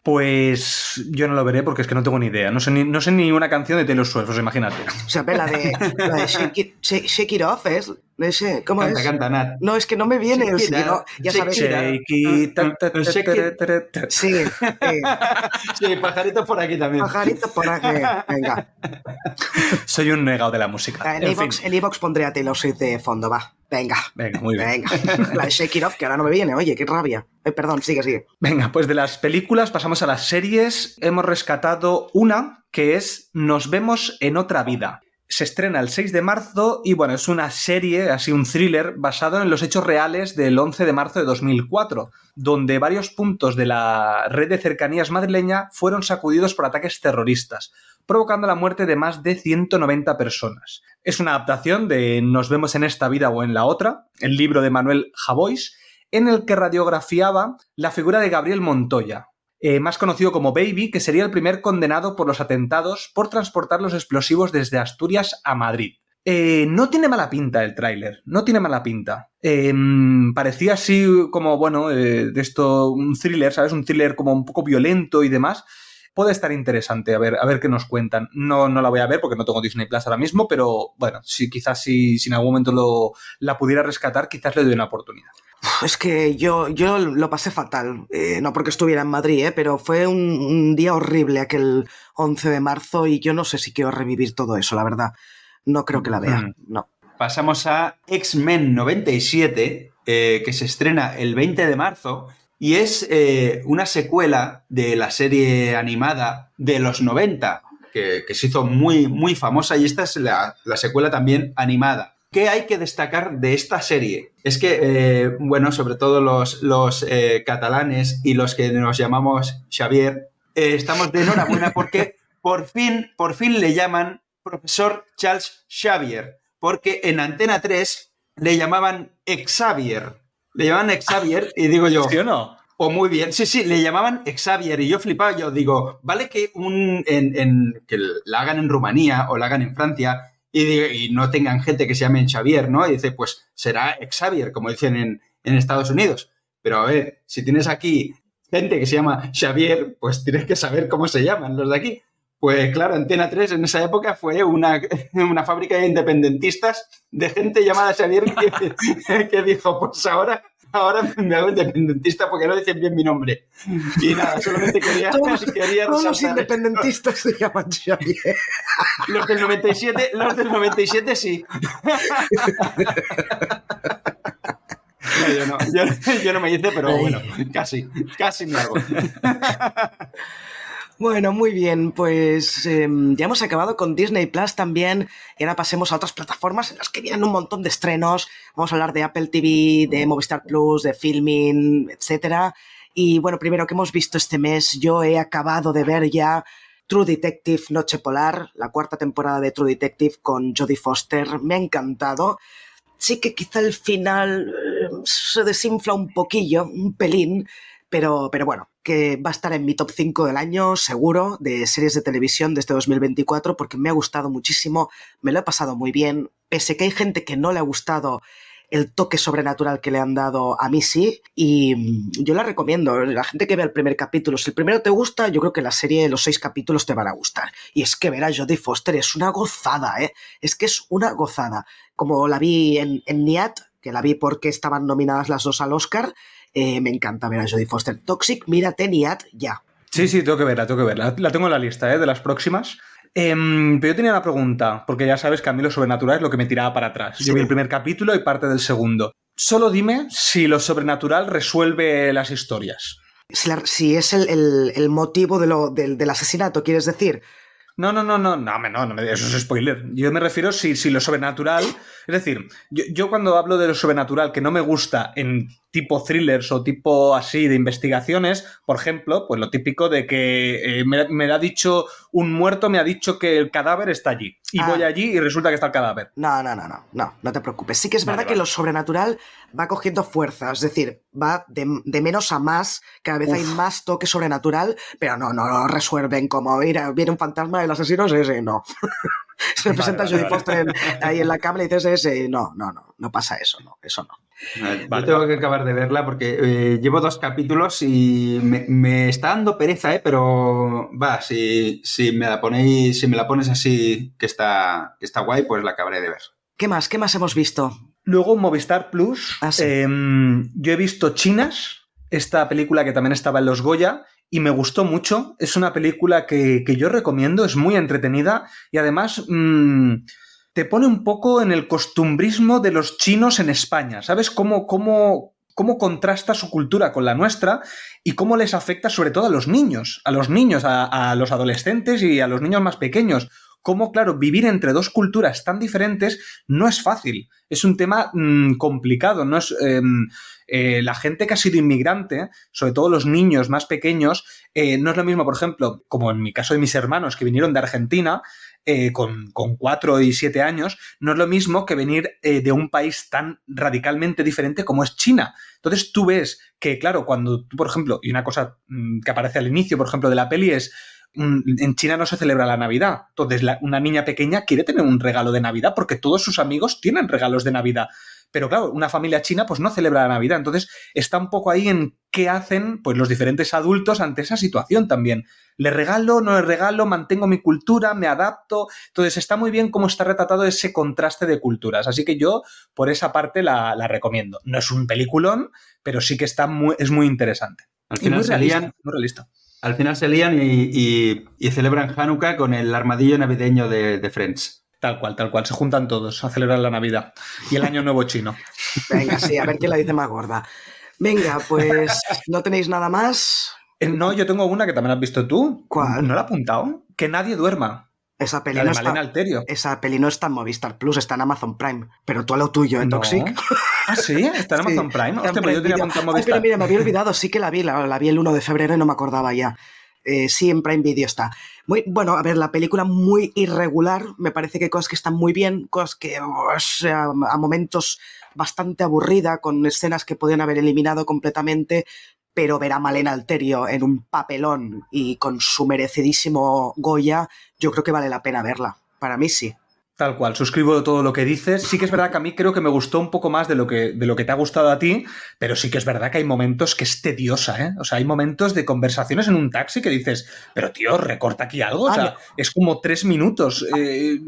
C: Pues yo no lo veré porque es que no tengo ni idea. No sé ni, no sé ni una canción de Taylor Swift, o imagínate.
B: O sea, la de, la de (laughs) shake, it, Off es. No sé, ¿cómo
D: canta,
B: es?
D: Canta, Nat.
B: No, es que no me viene. el no, ya sabes.
C: Shake it.
B: Sí.
D: Sí, (laughs) pajarito por aquí también.
B: Pajarito por aquí. Venga.
C: Soy un negado de la música.
B: En Evox pondré a Taylor Swift de fondo, va. Venga.
C: Venga, muy bien.
B: Venga. La de Shake It Off, que ahora no me viene. Oye, qué rabia. Eh, perdón, sigue, sigue.
C: Venga, pues de las películas pasamos a las series. Hemos rescatado una que es Nos vemos en otra vida. Se estrena el 6 de marzo y bueno, es una serie, así un thriller, basado en los hechos reales del 11 de marzo de 2004, donde varios puntos de la red de cercanías madrileña fueron sacudidos por ataques terroristas provocando la muerte de más de 190 personas. Es una adaptación de Nos vemos en esta vida o en la otra, el libro de Manuel Javois, en el que radiografiaba la figura de Gabriel Montoya, eh, más conocido como Baby, que sería el primer condenado por los atentados por transportar los explosivos desde Asturias a Madrid. Eh, no tiene mala pinta el tráiler, no tiene mala pinta. Em, parecía así como, bueno, eh, de esto, un thriller, ¿sabes? Un thriller como un poco violento y demás puede estar interesante a ver, a ver qué nos cuentan. No, no la voy a ver porque no tengo Disney Plus ahora mismo, pero bueno, si quizás si, en algún momento lo, la pudiera rescatar, quizás le doy una oportunidad.
B: Es que yo, yo lo pasé fatal, eh, no porque estuviera en Madrid, eh, pero fue un, día horrible aquel 11 de marzo y yo no sé si quiero revivir todo eso, la verdad. No creo que la vea, no.
D: Pasamos a X-Men 97, eh, que se estrena el 20 de marzo y es eh, una secuela de la serie animada de los 90, que, se hizo muy, muy famosa, y esta es la, secuela también animada. ¿Qué hay que destacar de esta serie? Es que, eh, bueno, sobre todo los, los eh, catalanes y los que nos llamamos Xavier, estamos de enhorabuena porque por fin, por fin le llaman profesor Charles Xavier, porque en Antena 3 le llamaban Xavier le llamaban Xavier y digo yo.
C: ¿Sí o no?
D: O muy bien, sí, sí, le llamaban Xavier y yo flipaba, yo digo, vale que, un, en, que la hagan en Rumanía o la hagan en Francia y, no tengan gente que se llame Xavier, ¿no? Y dice, pues será Xavier, como dicen en, en Estados Unidos. Pero a ver, si tienes aquí gente que se llama Xavier, pues tienes que saber cómo se llaman los de aquí. Pues claro, Antena 3 en esa época fue una, (laughs) una fábrica de independentistas de gente llamada Xavier (laughs) que, dijo, pues ahora, ahora me hago independentista porque no dicen bien mi nombre. Y nada, solamente quería,
B: todos, todos los independentistas se llaman Xavier.
D: Los del 97, los del 97 sí. yo, no, yo no me hice, pero bueno, casi, casi me hago.
B: Bueno, muy bien, pues em, ya hemos acabado con Disney Plus también y ahora pasemos a otras plataformas en las que vienen un montón de estrenos. Vamos a hablar de Apple TV, de Movistar Plus, de Filming, etcétera. Y bueno, primero que hemos visto este mes, yo he acabado de ver ya True Detective Noche Polar, la cuarta temporada de True Detective con Jodie Foster. Me ha encantado. Sí que quizá el final eh, se desinfla un poquillo, un pelín, pero, pero bueno, que va a estar en mi top 5 del año, seguro, de series de televisión de este 2024, porque me ha gustado muchísimo, me lo he pasado muy bien, pese que hay gente que no le ha gustado el toque sobrenatural que le han dado a mí sí, y mm, yo la recomiendo. La gente que ve el primer capítulo, si el primero te gusta, yo creo que la serie de los seis capítulos te van a gustar. Y es que ver a Jodie Foster es una gozada, ¿eh? Es que es una gozada. Como la vi en, en Niat, que la vi porque estaban nominadas las dos al Oscar, eh, me encanta ver a Jodie Foster. Toxic, mírate Niat ya.
C: Sí, sí, tengo que verla, tengo que verla. La tengo en la lista, ¿eh? De las próximas. Em, pero yo tenía una pregunta, porque ya sabes que a mí lo sobrenatural es lo que me tiraba para atrás. Yo vi el primer capítulo y parte del segundo. Solo dime si lo sobrenatural resuelve las historias.
B: Si, es el, motivo del, asesinato, ¿quieres decir?
C: No, no, no, no, no, no, no, eso es spoiler. Yo me refiero si, si lo sobrenatural. Es decir, yo, yo, cuando hablo de lo sobrenatural que no me gusta en tipo thrillers o tipo así de investigaciones, por ejemplo, pues lo típico de que eh, me, ha dicho un muerto, me ha dicho que el cadáver está allí. Y voy ah. allí y resulta que está el cadáver.
B: No, no, no, no, no, no te preocupes. Sí que es verdad que lo sobrenatural va cogiendo fuerza, es decir, va de, menos a más, cada vez hay más toque sobrenatural, pero no, no lo resuelven como, mira, viene un fantasma, el asesino es ese, no. (laughs) Se presenta Judy Foster ahí en la cámara y dices ese, no, no, no, no pasa eso, no, eso no.
D: Yo tengo que acabar de verla porque eh, llevo dos capítulos y me, está dando pereza, ¿eh? pero va, si, si, me la ponéis, si me la pones así que está, que está guay, pues la acabaré de ver.
B: ¿Qué más? ¿Qué más hemos visto?
C: Luego Movistar Plus.
B: Ah,
C: em, yo he visto Chinas, esta película que también estaba en los Goya, y me gustó mucho. Es una película que, yo recomiendo, es muy entretenida y además mm, te pone un poco en el costumbrismo de los chinos en España. ¿Sabes cómo, cómo, cómo contrasta su cultura con la nuestra y cómo les afecta sobre todo a los niños, a los niños, a, los adolescentes y a los niños más pequeños? Cómo, claro, vivir entre dos culturas tan diferentes no es fácil. Es un tema mm, complicado. No es, em, eh, la gente que ha sido inmigrante, sobre todo los niños más pequeños, eh, no es lo mismo, por ejemplo, como en mi caso de mis hermanos que vinieron de Argentina, eh, con, cuatro y siete años, no es lo mismo que venir eh, de un país tan radicalmente diferente como es China. Entonces tú ves que, claro, cuando tú, por ejemplo, y una cosa mm, que aparece al inicio, por ejemplo, de la peli es, mm, en China no se celebra la Navidad. Entonces una niña pequeña quiere tener un regalo de Navidad porque todos sus amigos tienen regalos de Navidad. Pero claro, una familia china pues no celebra la Navidad. Entonces está un poco ahí en qué hacen pues los diferentes adultos ante esa situación también. ¿Le regalo, no le regalo, mantengo mi cultura, me adapto? Entonces está muy bien cómo está retratado ese contraste de culturas. Así que yo por esa parte la, recomiendo. No es un peliculón, pero sí que está muy, es muy interesante.
D: Al final se lían, Al final se lían y, celebran Hanukkah con el armadillo navideño de, de Friends.
C: Tal cual, tal cual. Se juntan todos a celebrar la Navidad y el Año Nuevo Chino.
B: Venga, sí, a ver quién la dice más gorda. Venga, pues no tenéis nada más.
C: Eh, no, yo tengo una que también has visto tú.
B: ¿Cuál?
C: ¿No la he apuntado? Que nadie duerma.
B: Esa peli, no está, esa peli no está en Movistar Plus, está en Amazon Prime. Pero tú a lo tuyo, ¿eh, Toxic?
C: ¿Ah, sí? ¿Está en Amazon Prime? Hostia, pues yo tenía Movistar.
B: pero mira, me había olvidado, sí que la vi, la vi el 1 de febrero y no me acordaba ya. Eh, sí en Video está. Muy, bueno, a ver, la película muy irregular, me parece que cosas que están muy bien, cosas que a momentos bastante aburrida, con escenas que podían haber eliminado completamente, pero ver a Malena Alterio en un papelón y con su merecidísimo Goya, yo creo que vale la pena verla. Para mí sí.
C: Tal cual, suscribo todo lo que dices. Sí que es verdad que a mí creo que me gustó un poco más de lo que, de lo que te ha gustado a ti, pero sí que es verdad que hay momentos que es tediosa, ¿eh? O sea, hay momentos de conversaciones en un taxi que dices, pero tío, recorta aquí algo. O sea, es como tres minutos. Eh,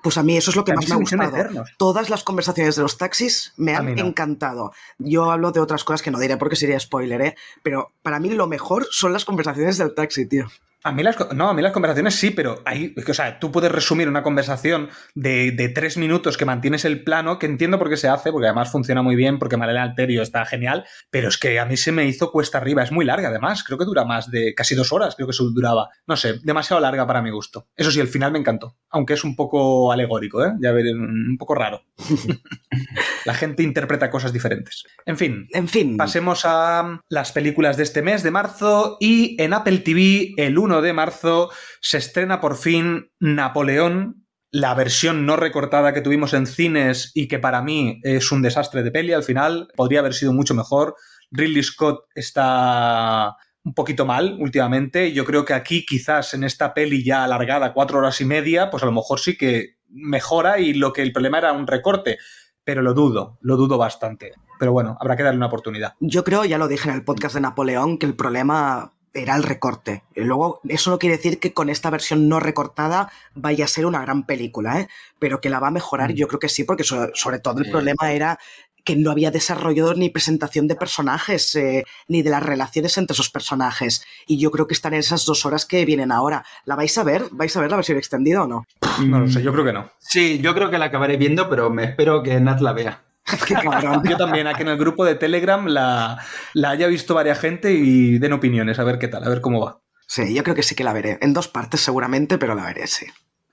B: pues a mí eso es lo que más me ha gustado. Todas las conversaciones de los taxis me han encantado. Yo hablo de otras cosas que no diré porque sería spoiler, ¿eh? Pero para mí lo mejor son las conversaciones del taxi, tío.
C: A mí las, no, a mí las conversaciones sí, pero hay, o sea, tú puedes resumir una conversación de, tres minutos que mantienes el plano, que entiendo por qué se hace, porque además funciona muy bien, porque Marela Alterio está genial, pero es que a mí se me hizo cuesta arriba, es muy larga además, creo que dura más de casi dos horas, creo que eso duraba, no sé, demasiado larga para mi gusto. Eso sí, el final me encantó, aunque es un poco alegórico, ¿eh? ya ver, un poco raro. (laughs) La gente interpreta cosas diferentes. En fin,
B: en fin,
C: pasemos a las películas de este mes de marzo y en Apple TV el 1 de marzo se estrena por fin Napoleón, la versión no recortada que tuvimos en cines y que para mí es un desastre de peli al final, podría haber sido mucho mejor. Ridley Scott está un poquito mal últimamente. Yo creo que aquí quizás en esta peli ya alargada cuatro horas y media, pues a lo mejor sí que mejora y lo que el problema era un recorte pero lo dudo, lo dudo bastante. Pero bueno, habrá que darle una oportunidad.
B: Yo creo, ya lo dije en el podcast de Napoleón, que el problema era el recorte. Y luego, eso no quiere decir que con esta versión no recortada vaya a ser una gran película, ¿eh? pero que la va a mejorar, mm. yo creo que sí, porque sobre, todo el problema era que no había desarrollo ni presentación de personajes, eh, ni de las relaciones entre esos personajes. Y yo creo que están en esas dos horas que vienen ahora. ¿La vais a ver? ¿Vais a ver la versión extendida o no?
C: No lo sé, yo creo que no.
D: Sí, yo creo que la acabaré viendo, pero me espero que Nat la vea. (laughs)
C: Yo también, aquí en el grupo de Telegram la, la haya visto varias gente y den opiniones, a ver qué tal, a ver cómo va.
B: Sí, yo creo que sí que la veré. En dos partes seguramente, pero la veré, sí.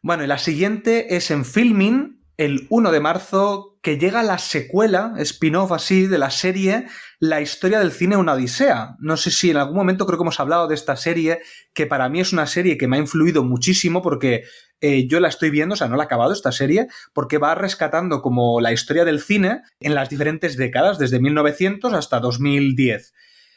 C: Bueno, y la siguiente es en Filming, el 1 de marzo, que llega la secuela, spin-off así, de la serie La historia del cine una odisea. No sé si en algún momento creo que hemos hablado de esta serie, que para mí es una serie que me ha influido muchísimo porque eh, yo la estoy viendo, o sea, no la he acabado esta serie, porque va rescatando como la historia del cine en las diferentes décadas, desde 1900 hasta 2010.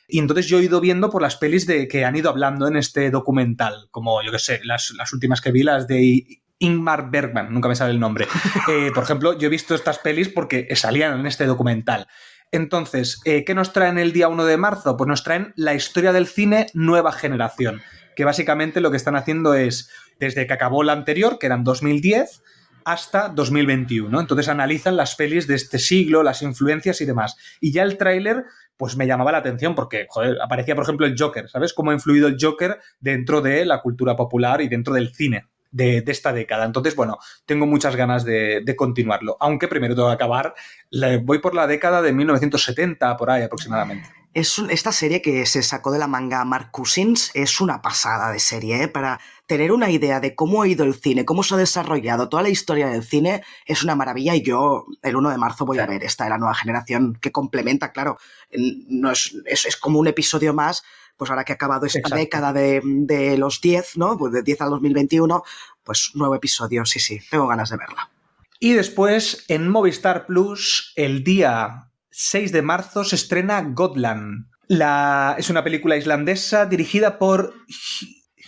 C: Y entonces yo he ido viendo por las pelis de que han ido hablando en este documental, como yo que sé, las, las últimas que vi, las de Ingmar Bergman, nunca me sale el nombre. (laughs) Eh, por ejemplo, yo he visto estas pelis porque salían en este documental. Entonces, eh, ¿qué nos traen el día 1 de marzo? Pues nos traen la historia del cine nueva generación, que básicamente lo que están haciendo es, desde que acabó la anterior, que eran 2010, hasta 2021. Entonces analizan las pelis de este siglo, las influencias y demás. Y ya el tráiler, pues me llamaba la atención porque, joder, aparecía, por ejemplo, el Joker, ¿sabes? Cómo ha influido el Joker dentro de la cultura popular y dentro del cine de, esta década. Entonces, bueno, tengo muchas ganas de, continuarlo. Aunque primero tengo que acabar, voy por la década de 1970, por ahí aproximadamente.
B: Es esta serie que se sacó de la manga Mark Cousins es una pasada de serie, ¿eh? Para tener una idea de cómo ha ido el cine, cómo se ha desarrollado toda la historia del cine, es una maravilla y yo el 1 de marzo voy a ver esta de la nueva generación que complementa, claro, no es, es como un episodio más pues ahora que ha acabado esta década de, los 10, ¿no? Pues de 10 al 2021, pues nuevo episodio, sí, sí, tengo ganas de verla.
C: Y después, en Movistar Plus, el día 6 de marzo, se estrena Godland. La, es una película islandesa dirigida por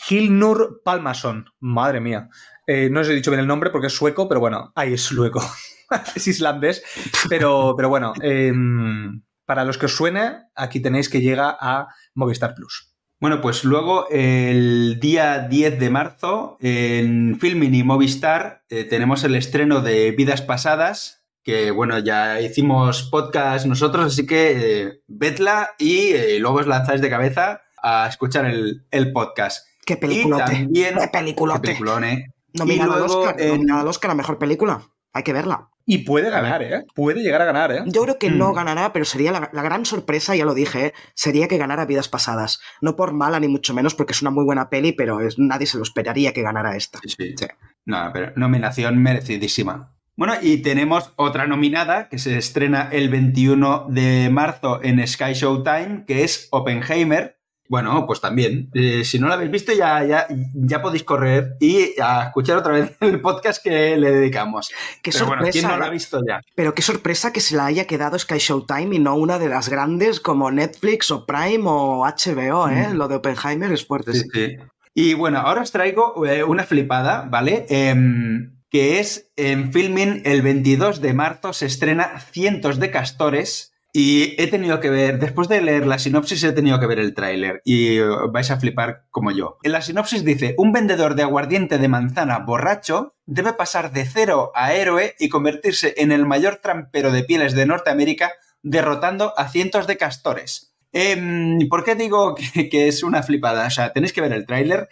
C: Hilnur Palmason. Madre mía. Eh, no os he dicho bien el nombre porque es sueco, pero bueno, ahí es sueco. (laughs) es islandés. Pero, pero bueno, em, para los que os suene, aquí tenéis que llega a Movistar Plus.
D: Bueno, pues luego el día 10 de marzo en Filmin y Movistar eh, tenemos el estreno de Vidas Pasadas, que bueno, ya hicimos podcast nosotros, así que eh, vedla y eh, luego os lanzáis de cabeza a escuchar el, podcast.
B: Qué peliculote. qué peliculote.
D: Qué peliculón,
B: Nominado, al Oscar, a Mejor Película. Hay que verla.
C: Y puede ganar, ¿eh? Puede llegar a ganar, ¿eh?
B: Yo creo que no mm. ganará, pero sería la, gran sorpresa, ya lo dije, ¿eh? sería que ganara Vidas Pasadas. No por mala ni mucho menos, porque es una muy buena peli, pero nadie se lo esperaría que ganara esta.
D: Sí, sí. No, pero nominación merecidísima. Bueno, y tenemos otra nominada que se estrena el 21 de marzo en Sky Showtime, que es Oppenheimer, bueno, pues también. Eh, si no lo habéis visto, ya, ya, ya podéis correr y a escuchar otra vez (laughs) el podcast que le dedicamos.
B: Qué Pero sorpresa.
D: ¿quién no lo ha visto ya?
B: Pero qué sorpresa que se la haya quedado Sky Showtime y no una de las grandes como Netflix o Prime o HBO, ¿eh? Mm. Lo de Oppenheimer es fuerte. Sí, sí.
D: Y bueno, ahora os traigo eh, una flipada, ¿vale? Em, que es en Filming el 22 de marzo se estrena Cientos de Castores y he tenido que ver, después de leer la sinopsis, he tenido que ver el tráiler y vais a flipar como yo. En la sinopsis dice, un vendedor de aguardiente de manzana borracho debe pasar de cero a héroe y convertirse en el mayor trampero de pieles de Norteamérica derrotando a cientos de castores. Em, ¿Por qué digo (laughs) que, que, es una flipada? O sea, tenéis que ver el tráiler.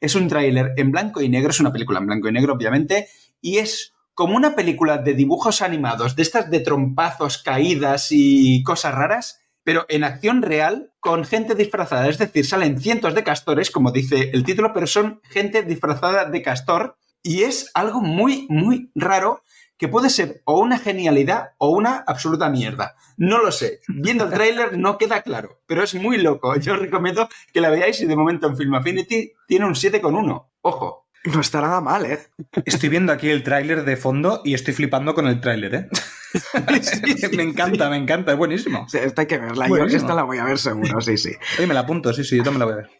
D: Es un tráiler en blanco y negro, es una película en blanco y negro, obviamente, y es como una película de dibujos animados, de estas de trompazos, caídas y cosas raras, pero en acción real con gente disfrazada. Es decir, salen cientos de castores, como dice el título, pero son gente disfrazada de castor y es algo muy, muy raro que puede ser o una genialidad o una absoluta mierda. No lo sé. Viendo el tráiler no queda claro, pero es muy loco. Yo os recomiendo que la veáis y de momento en Film Affinity tiene un 7,1. Ojo.
B: No está nada mal, ¿eh?
C: Estoy viendo aquí el tráiler de fondo y estoy flipando con el tráiler, ¿eh? (laughs) (laughs) me encanta, me encanta, es buenísimo.
B: esta hay que verla, yo esta la voy a ver seguro, sí, sí.
C: Oye, me la apunto, sí, sí, yo también la voy a ver.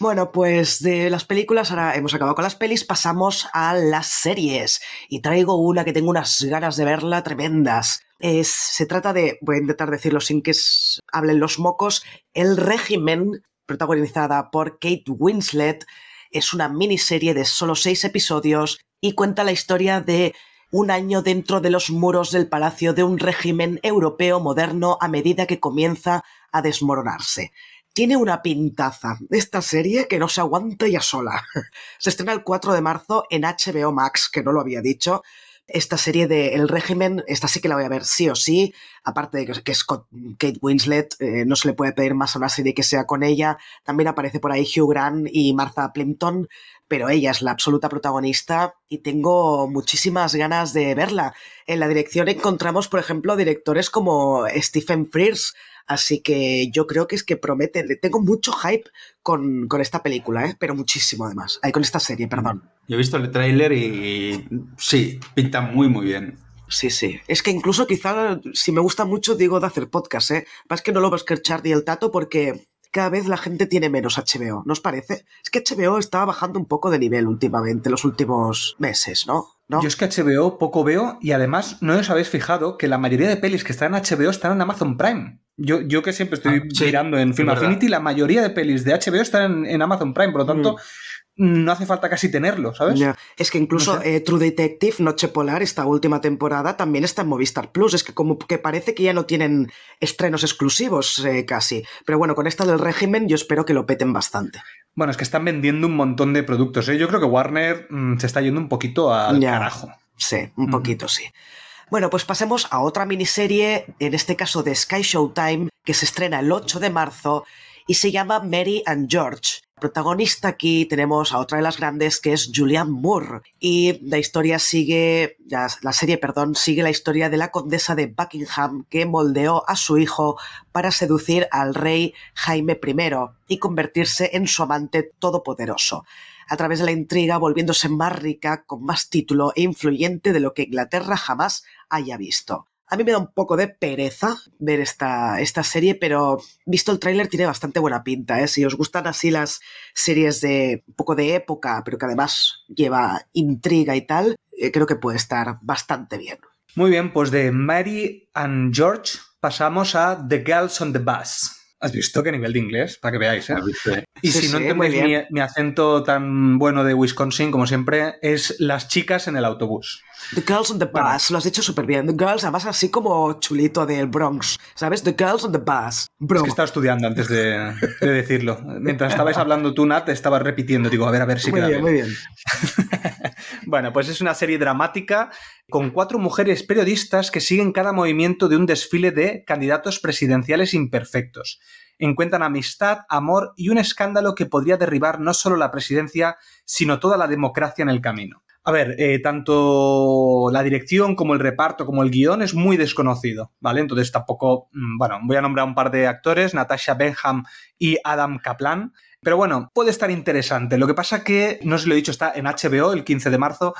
B: Bueno, pues de las películas, ahora hemos acabado con las pelis, pasamos a las series. Y traigo una que tengo unas ganas de verla tremendas. Es, se trata de, voy a intentar decirlo sin que hablen los mocos, El régimen, protagonizada por Kate Winslet. Es una miniserie de solo seis episodios y cuenta la historia de un año dentro de los muros del palacio de un régimen europeo moderno a medida que comienza a desmoronarse. Tiene una pintaza esta serie que no se aguanta ya sola. (laughs) Se estrena el 4 de marzo en HBO Max, que no lo había dicho. Esta serie de El régimen, esta sí que la voy a ver sí o sí, aparte de que es Kate Winslet, eh, no se le puede pedir más a una serie que sea con ella. También aparece por ahí Hugh Grant y Martha Plimpton, pero ella es la absoluta protagonista y tengo muchísimas ganas de verla. En la dirección encontramos, por ejemplo, directores como Stephen Frears, así que yo creo que es que promete, tengo mucho hype con, esta película, ¿eh? pero muchísimo además, con esta serie, perdón.
D: Yo he visto el tráiler y sí, pinta muy muy bien.
B: Sí, sí. Es que incluso quizá si me gusta mucho digo de hacer podcast, ¿eh? Más que no lo va a escuchar ni el tato porque cada vez la gente tiene menos HBO, ¿no os parece? Es que HBO está bajando un poco de nivel últimamente, los últimos meses, ¿no?
C: Yo es que HBO poco veo y además no os habéis fijado que la mayoría de pelis que están en HBO están en Amazon Prime. Yo, yo que siempre estoy ah, mirando en Film Affinity, la mayoría de pelis de HBO están en, Amazon Prime, por lo tanto, mm no hace falta casi tenerlo, ¿sabes?
B: Es que incluso eh, True Detective, Noche Polar, esta última temporada, también está en Movistar Plus. Es que como que parece que ya no tienen estrenos exclusivos eh, casi. Pero bueno, con esta del régimen yo espero que lo peten bastante.
C: Bueno, es que están vendiendo un montón de productos. ¿eh? Yo creo que Warner mm, se está yendo un poquito al carajo.
B: Sí, un poquito, sí. Bueno, pues pasemos a otra miniserie, en este caso de Sky Showtime, que se estrena el 8 de marzo y se llama Mary and George. Protagonista aquí tenemos a otra de las grandes que es Julianne Moore y la historia sigue, la serie, perdón, sigue la historia de la condesa de Buckingham que moldeó a su hijo para seducir al rey Jaime I y convertirse en su amante todopoderoso a través de la intriga volviéndose más rica, con más título e influyente de lo que Inglaterra jamás haya visto. A mí me da un poco de pereza ver esta, esta serie, pero visto el tráiler tiene bastante buena pinta. ¿eh? Si os gustan así las series de un poco de época, pero que además lleva intriga y tal, eh, creo que puede estar bastante bien.
C: Muy bien, pues de Mary and George pasamos a The Girls on the Bus. ¿Has visto qué nivel de inglés? Para que veáis, ¿eh? Y si no entendéis mi, acento tan bueno de Wisconsin, como siempre, es las chicas en el autobús.
B: The Girls on the Bus, lo has dicho súper bien. The Girls, además así como chulito del Bronx, ¿sabes? The Girls on the Bus.
C: Es que estaba estudiando antes de, decirlo. Mientras estabais hablando tú, Nat, estaba repitiendo. Digo, a ver, a ver si
B: muy bien. Muy bien. (laughs)
C: bueno, pues es una serie dramática con cuatro mujeres periodistas que siguen cada movimiento de un desfile de candidatos presidenciales imperfectos. Encuentran amistad, amor y un escándalo que podría derribar no solo la presidencia, sino toda la democracia en el camino. A ver, eh, tanto la dirección como el reparto como el guion es muy desconocido, ¿vale? Entonces tampoco, mm, bueno, voy a nombrar un par de actores, Natasha Benham y Adam Kaplan. Pero bueno, puede estar interesante. Lo que pasa que, no se lo he dicho, está en HBO el 15 de marzo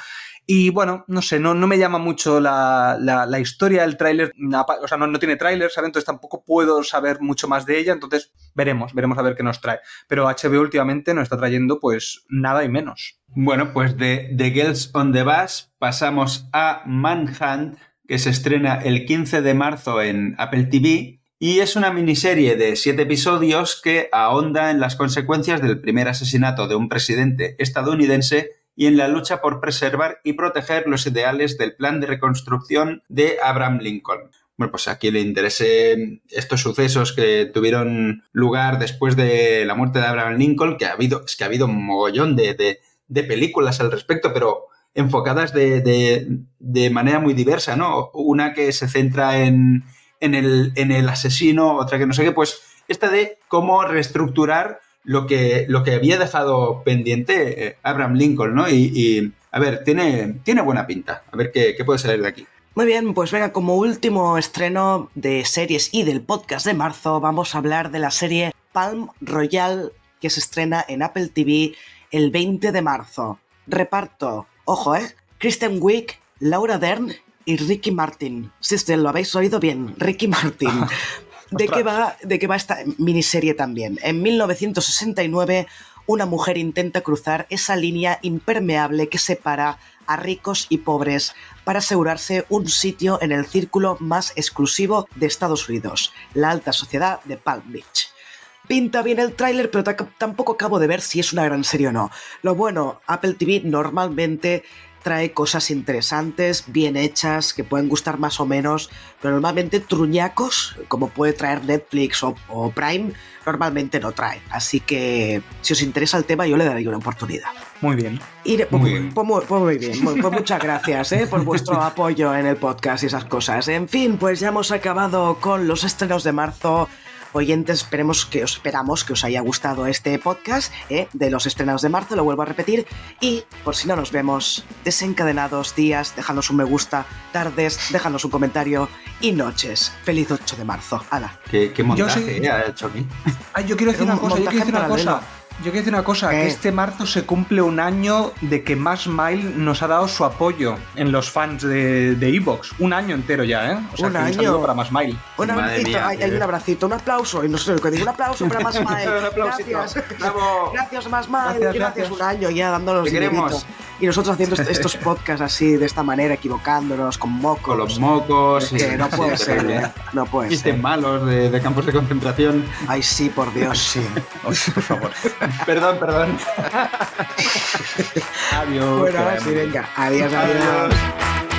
C: y bueno, no sé, no, me llama mucho la, historia del tráiler, o sea, no, no tiene tráiler, ¿sabes? Entonces tampoco puedo saber mucho más de ella, entonces veremos, veremos a ver qué nos trae. Pero HBO últimamente nos está trayendo pues nada y menos.
D: Bueno, pues de The Girls on the Bus pasamos a Manhunt, que se estrena el 15 de marzo en Apple TV. Y es una miniserie de siete episodios que ahonda en las consecuencias del primer asesinato de un presidente estadounidense y en la lucha por preservar y proteger los ideales del plan de reconstrucción de Abraham Lincoln. Bueno, pues a quien le interese estos sucesos que tuvieron lugar después de la muerte de Abraham Lincoln, que ha habido, es que ha habido un mogollón de, películas al respecto, pero enfocadas de, manera muy diversa, ¿no? Una que se centra en, el, en el asesino, otra que no sé qué, pues esta de cómo reestructurar lo que, lo que había dejado pendiente eh, Abraham Lincoln, ¿no? Y, a ver, tiene, tiene buena pinta. A ver qué, qué puede salir de aquí.
B: Muy bien, pues venga, como último estreno de series y del podcast de marzo, vamos a hablar de la serie Palm Royal que se estrena en Apple TV el 20 de marzo. Reparto, ojo, ¿eh? Kristen Wiig, Laura Dern y Ricky Martin. Si sí, lo habéis oído bien, Ricky Martin. (laughs) ¿De qué, va, ¿De qué va esta miniserie también? En 1969, una mujer intenta cruzar esa línea impermeable que separa a ricos y pobres para asegurarse un sitio en el círculo más exclusivo de Estados Unidos, la alta sociedad de Palm Beach. Pinta bien el tráiler, pero tampoco acabo de ver si es una gran serie o no. Lo bueno, Apple TV normalmente trae cosas interesantes, bien hechas, que pueden gustar más o menos, pero normalmente truñacos, como puede traer Netflix o, Prime, normalmente no trae. Así que si os interesa el tema, yo le daré una oportunidad.
C: Muy bien.
B: Pues, muy, bien. Pues, muy, bien. Pues muchas gracias ¿eh? por vuestro apoyo en el podcast y esas cosas. En fin, pues ya hemos acabado con los estrenos de marzo oyentes, esperemos que os esperamos que os haya gustado este podcast ¿eh? de los estrenados de marzo, lo vuelvo a repetir. Y por si no nos vemos, desencadenados días, déjanos un me gusta, tardes, déjanos un comentario y noches. Feliz 8 de marzo. Hala.
D: ¿Qué, qué montaje yo ha hecho aquí?
C: yo quiero decir una cosa, yo quiero decir una cosa. Yo quiero decir una cosa, que este marzo se cumple un año de que Más Mile nos ha dado su apoyo en los fans de Evox. un año entero ya, ¿eh?
B: O sea, un, año.
C: para Más Mile.
B: Un abracito, hay, un abracito, un aplauso, y no sé lo que digo, un aplauso para Más (laughs) Mile. gracias. Gracias, Más Mile. Gracias, un año ya dándonos
D: queremos.
B: Y nosotros haciendo estos podcasts así, de esta manera, equivocándonos, con mocos.
D: Con los mocos.
B: Que no puede ser, ¿eh? No puede
D: ser. malos de, de, campos de concentración.
B: Ay, sí, por Dios.
C: Sí. por favor.
D: perdón, perdón. (laughs)
C: adiós.
B: Bueno, sí, venga. adiós. adiós.